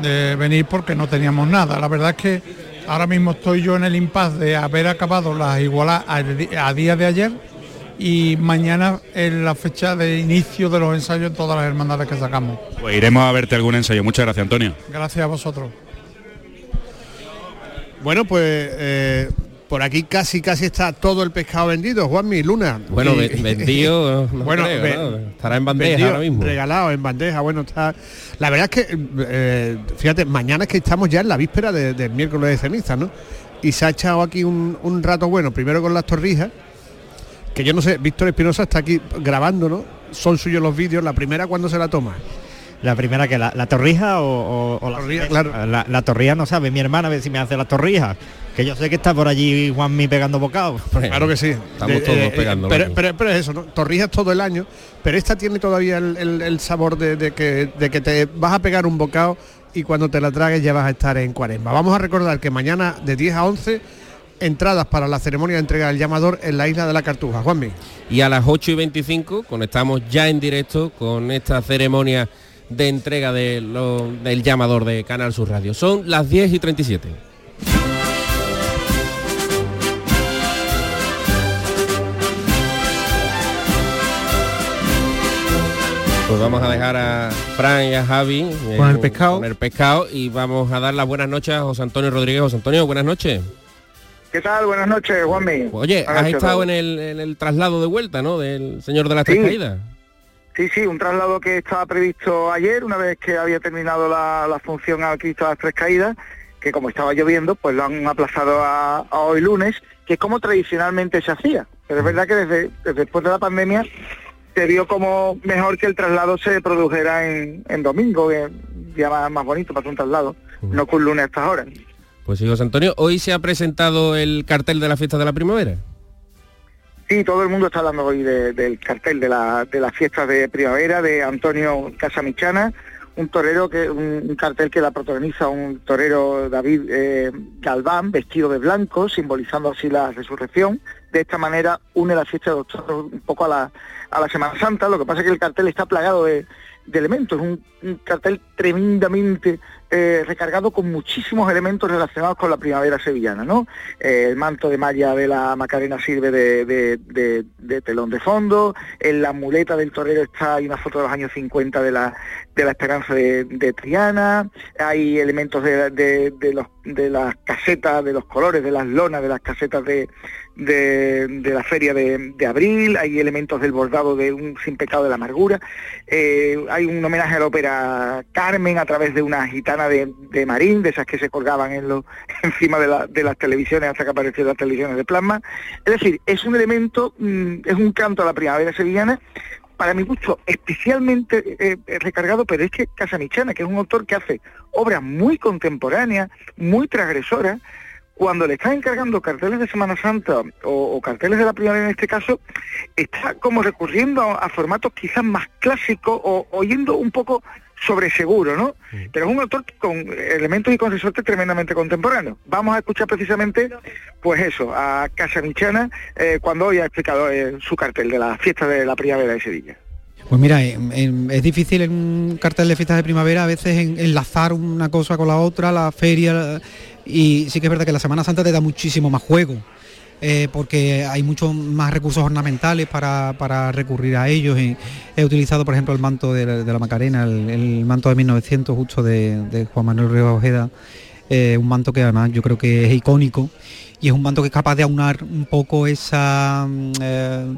eh, venir porque no teníamos nada. La verdad es que Ahora mismo estoy yo en el impasse de haber acabado las igualas a, día de ayer y mañana es la fecha de inicio de los ensayos en todas las hermandades que sacamos. Pues iremos a verte algún ensayo. Muchas gracias, Antonio. Gracias a vosotros. Bueno, pues eh, por aquí casi casi está todo el pescado vendido, Juanmi, Luna. Bueno, vendido, bueno, estará en bandeja ahora mismo. Regalado en bandeja, bueno, está. La verdad es que, eh, fíjate, mañana es que estamos ya en la víspera del miércoles de ceniza, ¿no? Y se ha echado aquí un, un rato bueno, primero con las torrijas, que yo no sé, Víctor Espinosa está aquí grabando, ¿no? Son suyos los vídeos, la primera cuando se la toma. La primera que la, torrija o, la, torrija, claro. la, torrija no sabe, mi hermana a ver si me hace la torrija. Que yo sé que está por allí Juanmi pegando bocados. Claro que sí. Estamos todos pegando. pero, es eso, ¿no? Torrijas todo el año, pero esta tiene todavía el, sabor de, que, de que te vas a pegar un bocado y cuando te la tragues ya vas a estar en cuaresma. Vamos a recordar que mañana de 10 a 11 entradas para la ceremonia de entrega del llamador en la isla de la Cartuja. Juanmi. Y a las 8 y 25 conectamos ya en directo con esta ceremonia de entrega del llamador de Canal Sur Radio. Son las 10 y 37. Pues vamos a dejar a Fran y a Javi eh, con el pescado. Con el pescado y vamos a dar las buenas noches a José Antonio Rodríguez. José Antonio, buenas noches. ¿Qué tal? Buenas noches, Juanmi. Oye, has estado en el, traslado de vuelta, ¿no? Del señor de las tres caídas. Sí, sí, un traslado que estaba previsto ayer, una vez que había terminado la, función a Cristo de las Tres Caídas, que como estaba lloviendo, pues lo han aplazado a, hoy lunes, que es como tradicionalmente se hacía. Pero es verdad que desde, después de la pandemia se vio como mejor que el traslado se produjera en, domingo, que día más, bonito para un traslado, no con lunes a estas horas. Pues sí, José Antonio, hoy se ha presentado el cartel de la fiesta de la primavera. Sí, todo el mundo está hablando hoy del cartel de, la, de las fiestas de primavera de Antonio Casamichana, un torero que un, cartel que la protagoniza un torero David eh, Galván vestido de blanco simbolizando así la resurrección de esta manera une la fiesta de los toros un poco a la, a la Semana Santa lo que pasa es que el cartel está plagado de, elementos, un, cartel tremendamente eh, recargado con muchísimos elementos relacionados con la primavera sevillana, ¿no? Eh, el manto de malla de la Macarena sirve de, telón de fondo, en la muleta del torero está, una foto de los años 50 de la, de la esperanza de, Triana, hay elementos de, de las casetas, de los colores, de las lonas, de las casetas de, de, la feria de, abril, hay elementos del bordado de un sin pecado de la amargura, eh, hay un homenaje a la ópera Carmen a través de una gitana de, de Marín, de esas que se colgaban en los, encima de, la- de las televisiones hasta que aparecieron las televisiones de plasma. Es decir, es un elemento, mm, es un canto a la primavera sevillana, para mi gusto especialmente eh, eh, recargado, pero es que Casamichana, que es un autor que hace obras muy contemporáneas, muy transgresoras, cuando le están encargando carteles de Semana Santa o, o carteles de la primavera en este caso, está como recurriendo a, a formatos quizás más clásicos o oyendo un poco sobre seguro, ¿no? Pero es un autor con elementos y con resortes tremendamente contemporáneos. Vamos a escuchar precisamente, pues eso, a Casamichana eh, cuando hoy ha explicado eh, su cartel de la fiesta de la primavera de Sevilla. Pues mira, en- en- es difícil en un cartel de fiestas de primavera a veces en- enlazar una cosa con la otra, la feria, y sí que es verdad que la Semana Santa te da muchísimo más juego, eh, porque hay muchos más recursos ornamentales para, para recurrir a ellos. he utilizado, por ejemplo, el manto de la, Macarena, el, manto de 1900 justo de, Juan Manuel Ríos Ojeda, eh, un manto que además yo creo que es icónico y es un manto que es capaz de aunar un poco esa... mm, eh,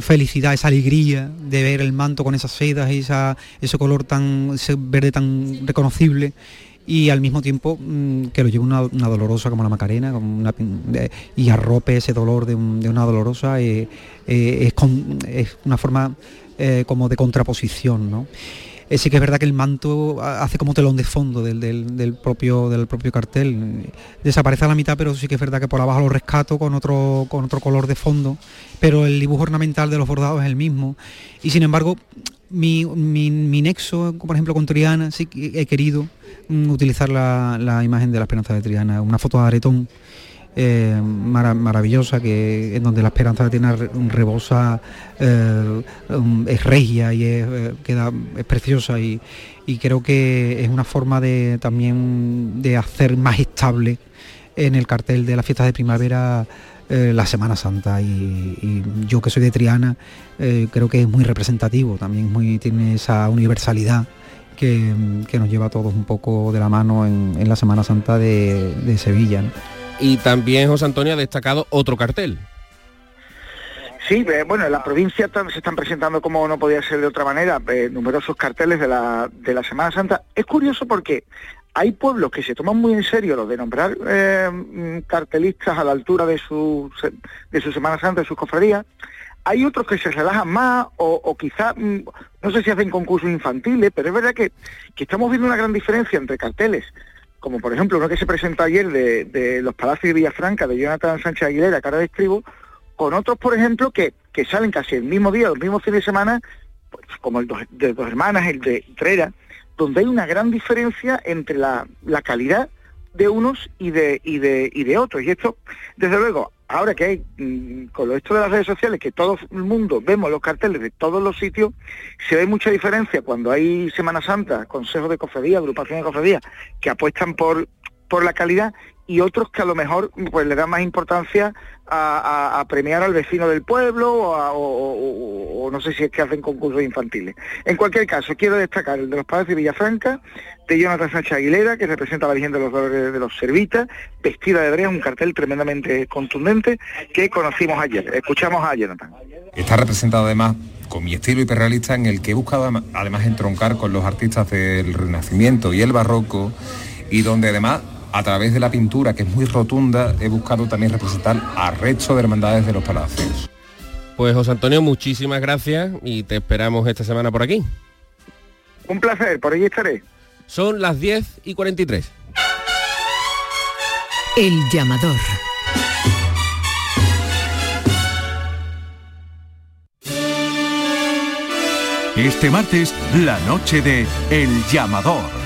felicidad, esa alegría de ver el manto con esas sedas y esa, ese color tan, ese verde tan reconocible y al mismo tiempo mm, que lo lleve una, dolorosa como la Macarena como una de- y arrope ese dolor de, un- de una dolorosa eh, eh, es, una forma eh, como de contraposición, ¿no? Sí que es verdad que el manto ha- hace como telón de fondo del, propio, del propio cartel. Desaparece a la mitad, pero sí que es verdad que por abajo lo rescato con otro, con otro color de fondo, pero el dibujo ornamental de los bordados es el mismo. Y sin embargo, mi, mi- mi nexo, por ejemplo, con Triana, sí que he querido utilizar la, la imagen de la Esperanza de Triana, una foto de aretón eh, mara- maravillosa que en donde la esperanza de Triana re- rebosa eh, um, es regia y es, eh, queda, es preciosa y, y creo que es una forma de también de hacer más estable en el cartel de las fiestas de primavera la Semana Santa. Y, y yo que soy de Triana creo que es muy representativo, también muy, tiene esa universalidad que, que nos lleva a todos un poco de la mano en, en la Semana Santa de, de Sevilla. ¿no? Y también José Antonio ha destacado otro cartel. Sí, eh, bueno, en la provincia se están presentando como no podía ser de otra manera eh, numerosos carteles de la, de la Semana Santa. Es curioso porque hay pueblos que se toman muy en serio lo de nombrar eh, mm, cartelistas a la altura de su, se- de su Semana Santa, de sus cofradías. Hay otros que se relajan más o, o quizá, mm, no sé si hacen concursos infantiles, pero es verdad que, que estamos viendo una gran diferencia entre carteles como por ejemplo uno que se presentó ayer de, los Palacios de Villafranca, de Jonathan Sánchez Aguilera, cara de estribo, con otros, por ejemplo, que, que salen casi el mismo día, los mismos fines de semana, pues, como el de dos hermanas, el de Trera, donde hay una gran diferencia entre la, la calidad de unos y de, y de, y de otros. Y esto, desde luego, ahora que hay, mm, con lo esto de las redes sociales, que todo el mundo vemos los carteles de todos los sitios, se ve mucha diferencia cuando hay Semana Santa, consejos de cofradía, agrupaciones de cofradía, que apuestan por, por la calidad y otros que a lo mejor pues le dan más importancia a, premiar al vecino del pueblo o, no sé si es que hacen concursos infantiles. En cualquier caso, quiero destacar el de los padres de Villafranca, de Jonathan Sánchez Aguilera, que representa a la Virgen de los Dolores de los Servitas, vestida de brea, un cartel tremendamente contundente que conocimos ayer. Escuchamos a Jonathan. Está representado además con mi estilo hiperrealista en el que he buscado además entroncar con los artistas del Renacimiento y el Barroco y donde además a través de la pintura que es muy rotunda he buscado también representar al resto de hermandades de los palacios. Pues José Antonio, muchísimas gracias y te esperamos esta semana por aquí. Un placer, por allí estaré. Son las 10 y 43. El llamador. Este martes, la noche de El Llamador.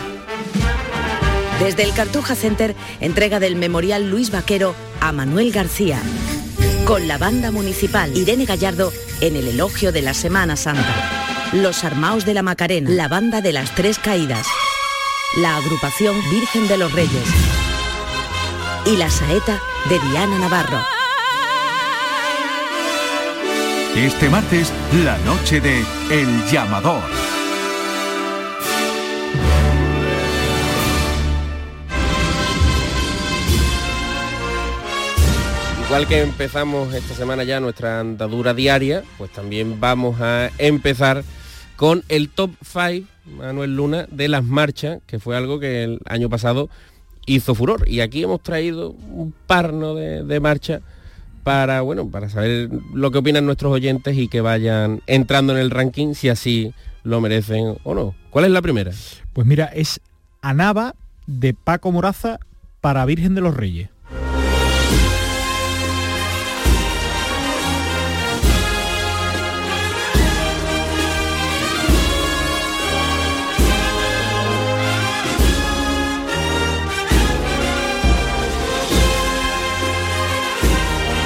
Desde el Cartuja Center, entrega del Memorial Luis Vaquero a Manuel García. Con la banda municipal Irene Gallardo en el elogio de la Semana Santa. Los Armaos de la Macarena, la banda de las Tres Caídas. La agrupación Virgen de los Reyes. Y la saeta de Diana Navarro. Este martes, la noche de El Llamador. Igual que empezamos esta semana ya nuestra andadura diaria, pues también vamos a empezar con el top 5 Manuel Luna, de las marchas, que fue algo que el año pasado hizo furor. Y aquí hemos traído un parno de, de marchas para, bueno, para saber lo que opinan nuestros oyentes y que vayan entrando en el ranking si así lo merecen o no. ¿Cuál es la primera? Pues mira, es Anaba de Paco Moraza para Virgen de los Reyes.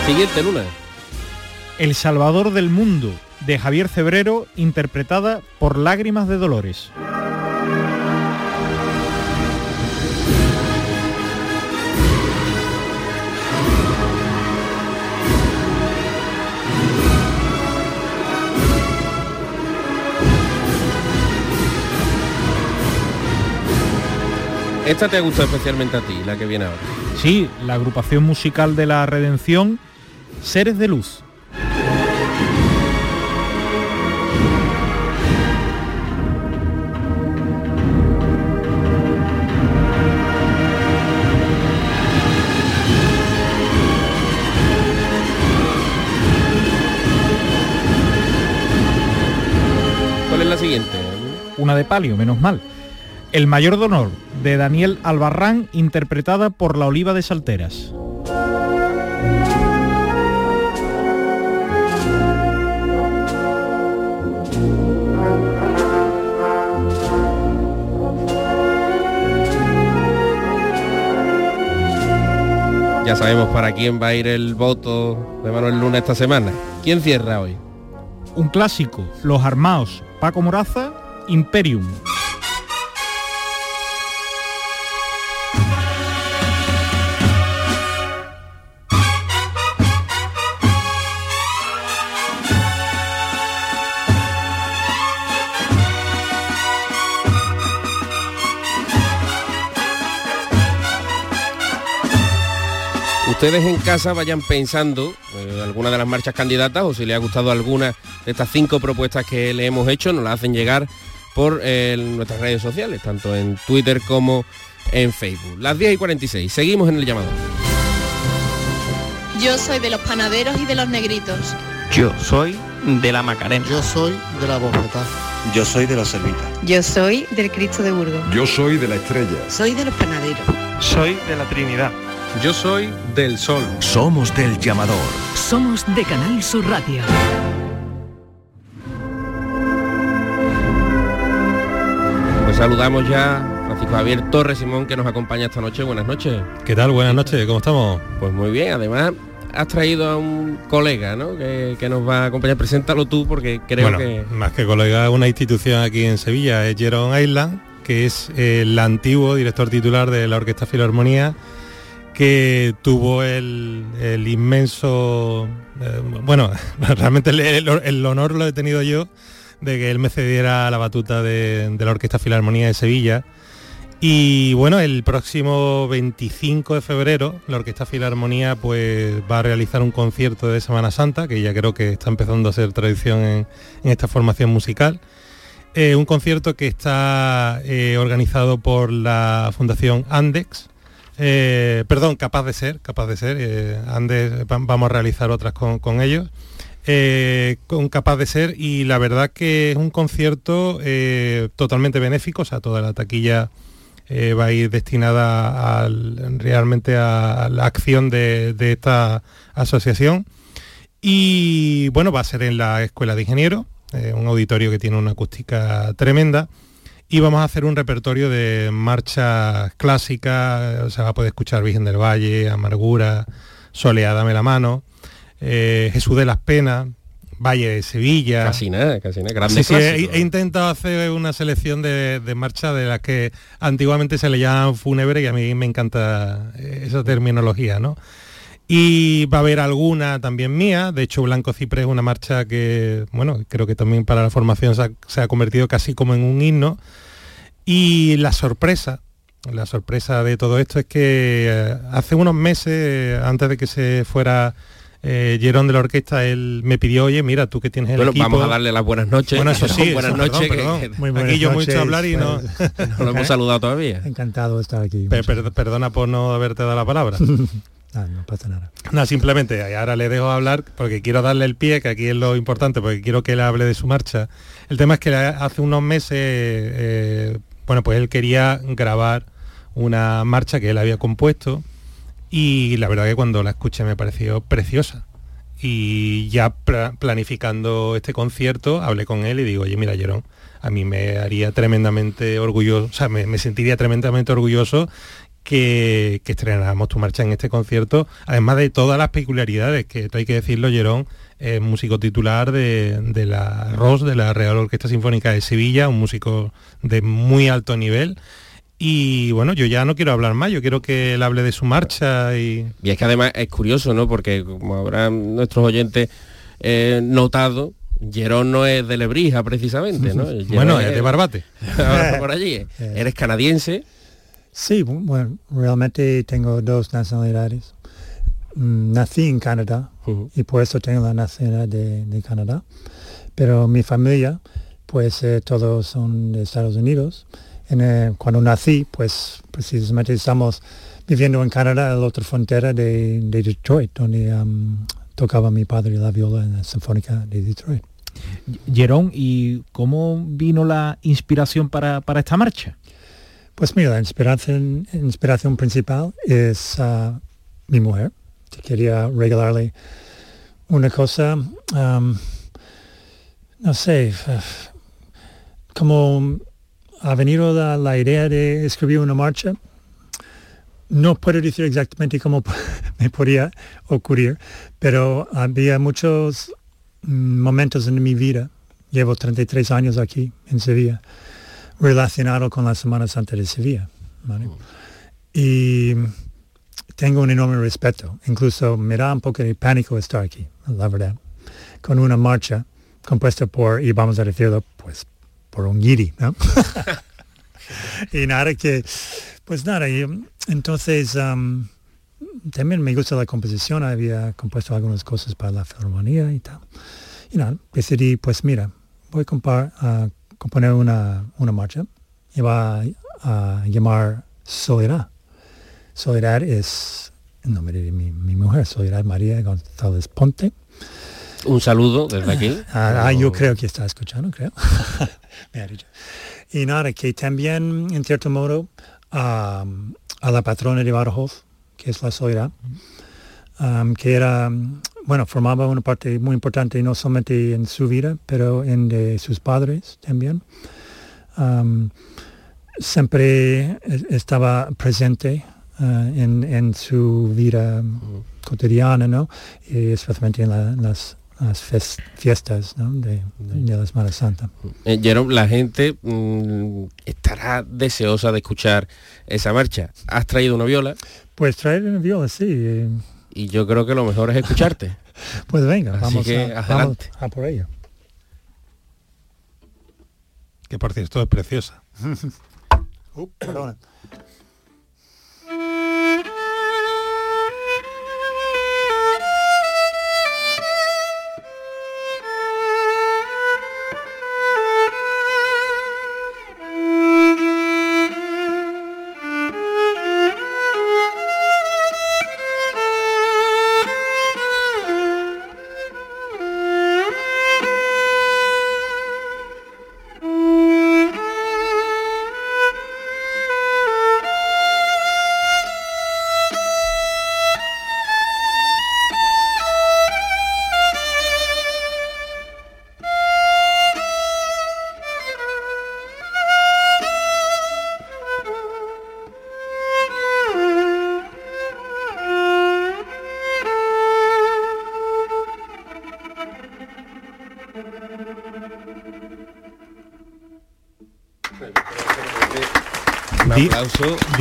Siguiente, Luna. El Salvador del Mundo de Javier Cebrero, interpretada por Lágrimas de Dolores. Esta te gusta especialmente a ti, la que viene ahora. Sí, la agrupación musical de la Redención, Seres de Luz. ¿Cuál es la siguiente? Una de palio, menos mal. El mayor de honor de Daniel Albarrán, interpretada por la Oliva de Salteras. Ya sabemos para quién va a ir el voto de Manuel Luna esta semana. ¿Quién cierra hoy? Un clásico, Los Armaos, Paco Moraza, Imperium. Ustedes en casa vayan pensando eh, alguna de las marchas candidatas o si les ha gustado alguna de estas cinco propuestas que le hemos hecho, nos las hacen llegar por eh, nuestras redes sociales, tanto en Twitter como en Facebook. Las 10 y 46, seguimos en el llamado. Yo soy de los panaderos y de los negritos. Yo soy de la Macarena. Yo soy de la Bogotá. Yo soy de los Servitas. Yo soy del Cristo de Burgos. Yo soy de la Estrella. Soy de los panaderos. Soy de la Trinidad. Yo soy del Sol. Somos del Llamador. Somos de Canal Sur Radio. Pues saludamos ya a Francisco Javier Torres Simón que nos acompaña esta noche. Buenas noches. ¿Qué tal? Buenas noches, ¿cómo estamos? Pues muy bien, además has traído a un colega, ¿no? Que, que nos va a acompañar. Preséntalo tú porque creo Bueno, que... más que colega, una institución aquí en Sevilla, es Jerome Island, que es el antiguo director titular de la Orquesta Filarmonía, que tuvo el, inmenso, eh, bueno, realmente el, honor lo he tenido yo de que él me cediera la batuta de, la Orquesta Filarmonía de Sevilla. Y bueno, el próximo 25 de febrero la Orquesta Filarmonía pues va a realizar un concierto de Semana Santa, que ya creo que está empezando a ser tradición en, en esta formación musical. Eh, un concierto que está eh, organizado por la Fundación Andex, eh, perdón, capaz de ser, capaz de ser, eh, Andes, va- vamos a realizar otras con, ellos, eh, con capaz de ser y la verdad que es un concierto eh, totalmente benéfico, o sea, toda la taquilla va a ir destinada al- realmente a, la acción de, de esta asociación. Y bueno, va a ser en la Escuela de Ingenieros, un auditorio que tiene una acústica tremenda y vamos a hacer un repertorio de marchas clásicas, o sea, va a poder escuchar Virgen del Valle, Amargura, Soleá, Dame la mano, eh, Jesús de las Penas, Valle de Sevilla. Casi nada, casi nada. Grandes sí, he, he intentado hacer una selección de, de marchas de las que antiguamente se le llaman fúnebre y a mí me encanta eh, esa terminología, ¿no? Y va a haber alguna también mía, de hecho Blanco Ciprés es una marcha que, bueno, creo que también para la formación se ha, se ha convertido casi como en un himno. Y la sorpresa, la sorpresa de todo esto es que eh, hace unos meses, antes de que se fuera eh, Jerón de la orquesta, él me pidió, oye, mira, tú que tienes el bueno, equipo... vamos a darle las buenas noches. Bueno, eso sí, buenas eso, noches. perdón, que- perdón. que- Muy buenas Aquí yo mucho noches, hablar y no- pues. no lo hemos saludado todavía. Encantado de estar aquí. Pe- per- perdona por no haberte dado la palabra. Ah, no pasa nada. No, simplemente, ahora le dejo hablar porque quiero darle el pie, que aquí es lo importante, porque quiero que él hable de su marcha. El tema es que hace unos meses, eh, bueno, pues él quería grabar una marcha que él había compuesto y la verdad que cuando la escuché me pareció preciosa. Y ya pla- planificando este concierto, hablé con él y digo, oye, mira, Jerón, a mí me haría tremendamente orgulloso, o sea, me, sentiría tremendamente orgulloso que, que estrenáramos tu marcha en este concierto, además de todas las peculiaridades, que hay que decirlo, Jerón, es músico titular de, de la ROS, de la Real Orquesta Sinfónica de Sevilla, un músico de muy alto nivel. Y bueno, yo ya no quiero hablar más, yo quiero que él hable de su marcha y... Y es que además es curioso, ¿no? Porque como habrán nuestros oyentes eh, notado, Jerón no es de Lebrija precisamente, ¿no? Jerón Bueno, es de Barbate. por allí. Eres canadiense. Sí, bu- bueno, realmente tengo dos nacionalidades. Mm, Nací en Canadá y por eso tengo la nacionalidad de, de Canadá. Pero mi familia, pues eh, todos son de Estados Unidos. En, eh, cuando nací, pues precisamente estamos viviendo en Canadá, a la otra frontera de, de Detroit, donde am, tocaba mi padre la viola en la Sinfónica de Detroit. Jerón, ¿y cómo vino la inspiración para, para esta marcha? Pues mira, la inspiración, inspiración principal es ah, mi mujer. Quería regalarle una cosa, no sé, como ha venido la, la idea de escribir una marcha. No puedo decir exactamente cómo me podía ocurrir, pero había muchos mm, momentos en mi vida, llevo 33 años aquí en Sevilla, relacionado con la Semana Santa de Sevilla. ¿vale? Y tengo un enorme respeto, incluso me da un poco de pánico estar aquí, la verdad, con una marcha compuesta por, y vamos a decirlo, pues por un guiri, ¿no? y nada que, pues nada, y, entonces am, también me gusta la composición, había compuesto algunas cosas para la filharmonía y tal. Y nada, decidí, pues mira, voy a, compar- componer una, una marcha y va a, a llamar Soledad. Soledad es el nombre de mi, mi mujer, Soledad María González Ponte. Un saludo desde aquí. Ah, ah, yo creo que está escuchando, creo. Me ha dicho. Y nada, que también, en cierto modo, a la patrona de Badajoz, que es la Soledad, am, que era, bueno, formaba una parte muy importante no solamente en su vida, pero en de sus padres también. Am, siempre estaba presente ah, en, en su vida cotidiana, ¿no? Y especialmente en la- las, fiestas ¿no? de, de la Semana Santa. Eh, la gente mm, estará deseosa de escuchar esa marcha. ¿Has traído una viola? Pues traer una viola, sí. eh, Y yo creo que lo mejor es escucharte. Pues venga, Así vamos, que a, vamos a por ello. Que por cierto es preciosa. Uh, perdona.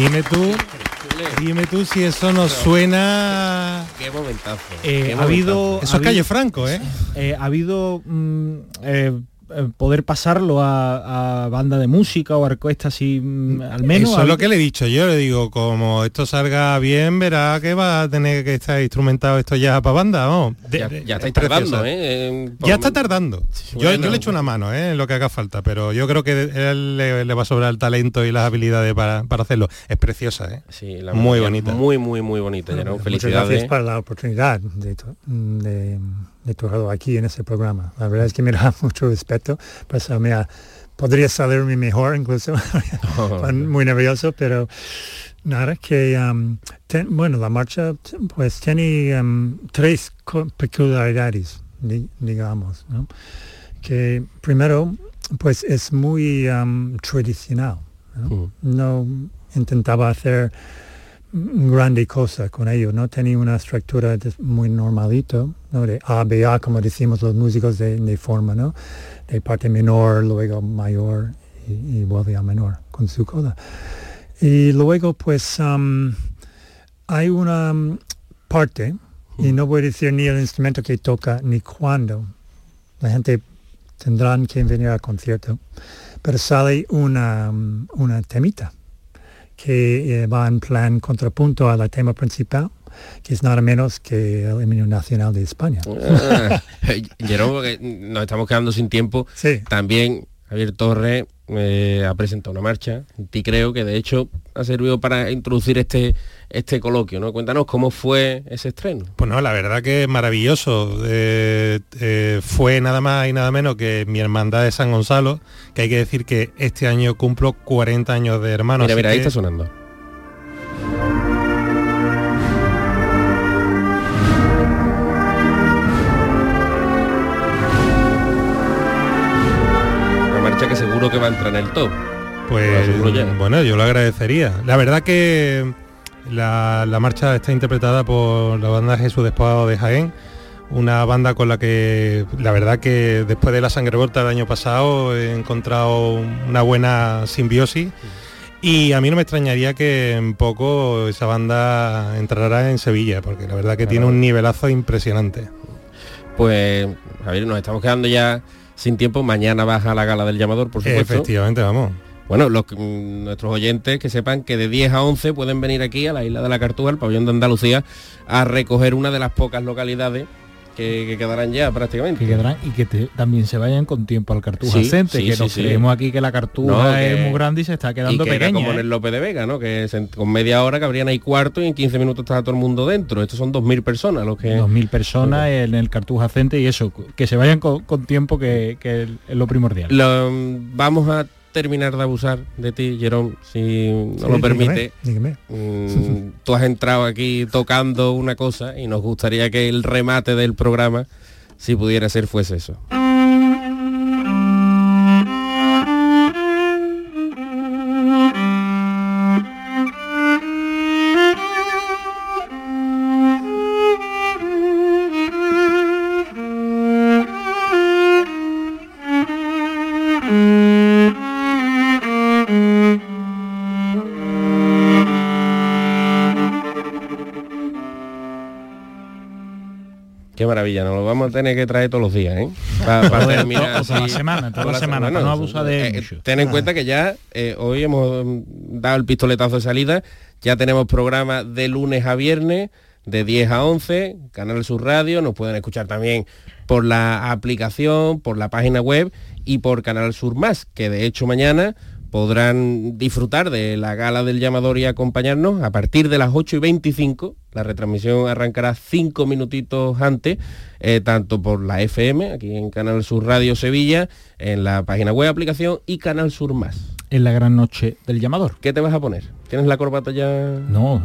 Dime tú, dime tú si eso nos suena... Qué momentazo. Eh, qué ha habido Eso es habido- Calle Franco, ¿eh? Eh, ha habido mm, eh, poder pasarlo a, banda de música o orquesta así mm, al menos. Eso es lo que le he dicho yo, le digo, como esto salga bien, verá que va a tener que estar instrumentado esto ya para banda, ¿no? ya, está tardando, ¿eh? Ya está tardando. yo, le echo una mano, ¿eh? lo que haga falta, pero yo creo que él le, va a sobrar el talento y las habilidades para, hacerlo. Es preciosa, ¿eh? Sí, muy bonita. Muy, muy, muy bonita. Felicidades. gracias por la oportunidad de, de de tocado aquí en ese programa. La verdad es que me da mucho respeto, pues me podría salirme mejor incluso, muy nervioso, pero nada, que um, bueno, la marcha pues tiene um, tres peculiaridades, digamos, ¿no? que primero pues es muy um, tradicional, ¿no? no intentaba hacer grande cosa con ello, ¿no? Tenía una estructura muy normalito, ¿no? De A, B, A, como decimos los músicos de, forma, ¿no? De parte menor, luego mayor y, vuelve a menor con su coda. Y luego, pues, um, hay una um, parte, y no voy a decir ni el instrumento que toca ni cuándo. La gente tendrán que venir al concierto, pero sale una, um, una temita que eh, va en plan contrapunto al tema principal que es nada menos que el himno nacional de España. Ah, nos estamos quedando sin tiempo. También Javier Torres eh, ha presentado una marcha, y creo que de hecho ha servido para introducir este este coloquio, ¿no? Cuéntanos cómo fue ese estreno. Pues no, la verdad que maravilloso. Eh, eh, fue nada más y nada menos que mi hermandad de San Gonzalo, que hay que decir que este año cumplo 40 años de hermano. Mira, mira, ahí está sonando. Que seguro que va a entrar en el top. Pues bueno, yo lo agradecería. La verdad que la, marcha está interpretada por la banda Jesús Despojado de Jaén, una banda con la que la verdad que después de la sangre vuelta del año pasado he encontrado una buena simbiosis y a mí no me extrañaría que en poco esa banda entrara en Sevilla, porque la verdad que tiene un nivelazo impresionante. Pues, a ver, nos estamos quedando ya sin tiempo. Mañana baja la gala del llamador, por supuesto. Efectivamente, vamos. Bueno, los, mm, nuestros oyentes que sepan que de 10 a 11 pueden venir aquí a la isla de la Cartuja, al pabellón de Andalucía, a recoger una de las pocas localidades que, quedarán ya prácticamente. Que quedarán y que también se vayan con tiempo al Cartuja que nos creemos aquí que la Cartuja es muy grande y se está quedando pequeña. como en ¿eh? el López de Vega, ¿no? Que con media hora cabrían ahí cuarto y en 15 minutos está todo el mundo dentro. Estos son 2.000 personas los que... 2.000 personas en el Cartuja Center y eso, que se vayan con, tiempo que, es lo primordial. vamos a terminar de abusar de ti, Jerón, si no lo permite. Mm, tú has entrado aquí tocando una cosa y nos gustaría que el remate del programa, si pudiera ser, fuese eso. Maravilla, nos lo vamos a tener que traer todos los días, ¿eh? Para, terminar. Toda la semana, toda la semana, no abusa de eh, Ten en cuenta que ya eh, hoy hemos mm, dado el pistoletazo de salida, ya tenemos programa de lunes a viernes, de 10 a 11, Canal Sur Radio, nos pueden escuchar también por la aplicación, por la página web y por Canal Sur Más, que de hecho mañana podrán disfrutar de la gala del llamador y acompañarnos a partir de las 8 y 25. La retransmisión arrancará cinco minutitos antes, eh, tanto por la FM, aquí en Canal Sur Radio Sevilla, en la página web, aplicación y Canal Sur Más. En la gran noche del llamador. ¿Qué te vas a poner? ¿Tienes la corbata ya? No,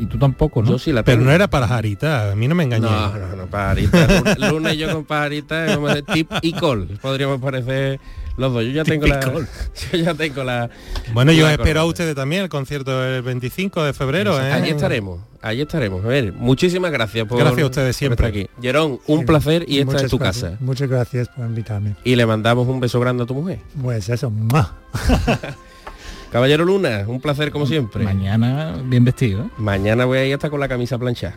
y tú tampoco, ¿no? Yo sí la Pero no era para Jarita, a mí no me engañé. No, no, no, pajarita. Lunes yo con pajarita, tip y col. Podríamos parecer los dos. Yo ya tengo la. Yo ya tengo la. Bueno, yo espero a ustedes también el concierto del 25 de febrero. ¿eh? Allí estaremos, allí estaremos. A ver, muchísimas gracias por. Gracias a ustedes siempre. aquí. Jerón, un placer y esta es tu casa. Muchas gracias por invitarme. Y le mandamos un beso grande a tu mujer. Pues eso. Caballero Luna, un placer como siempre. Mañana bien vestido. ¿eh? Mañana voy a ir hasta con la camisa planchada.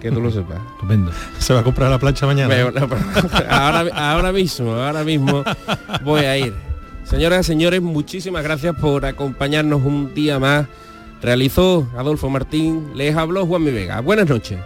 Que tú lo sepas. Estupendo. Se va a comprar la plancha mañana. ahora, ahora mismo, ahora mismo voy a ir. Señoras y señores, muchísimas gracias por acompañarnos un día más. Realizó Adolfo Martín, les habló Juan Mi Vega. Buenas noches.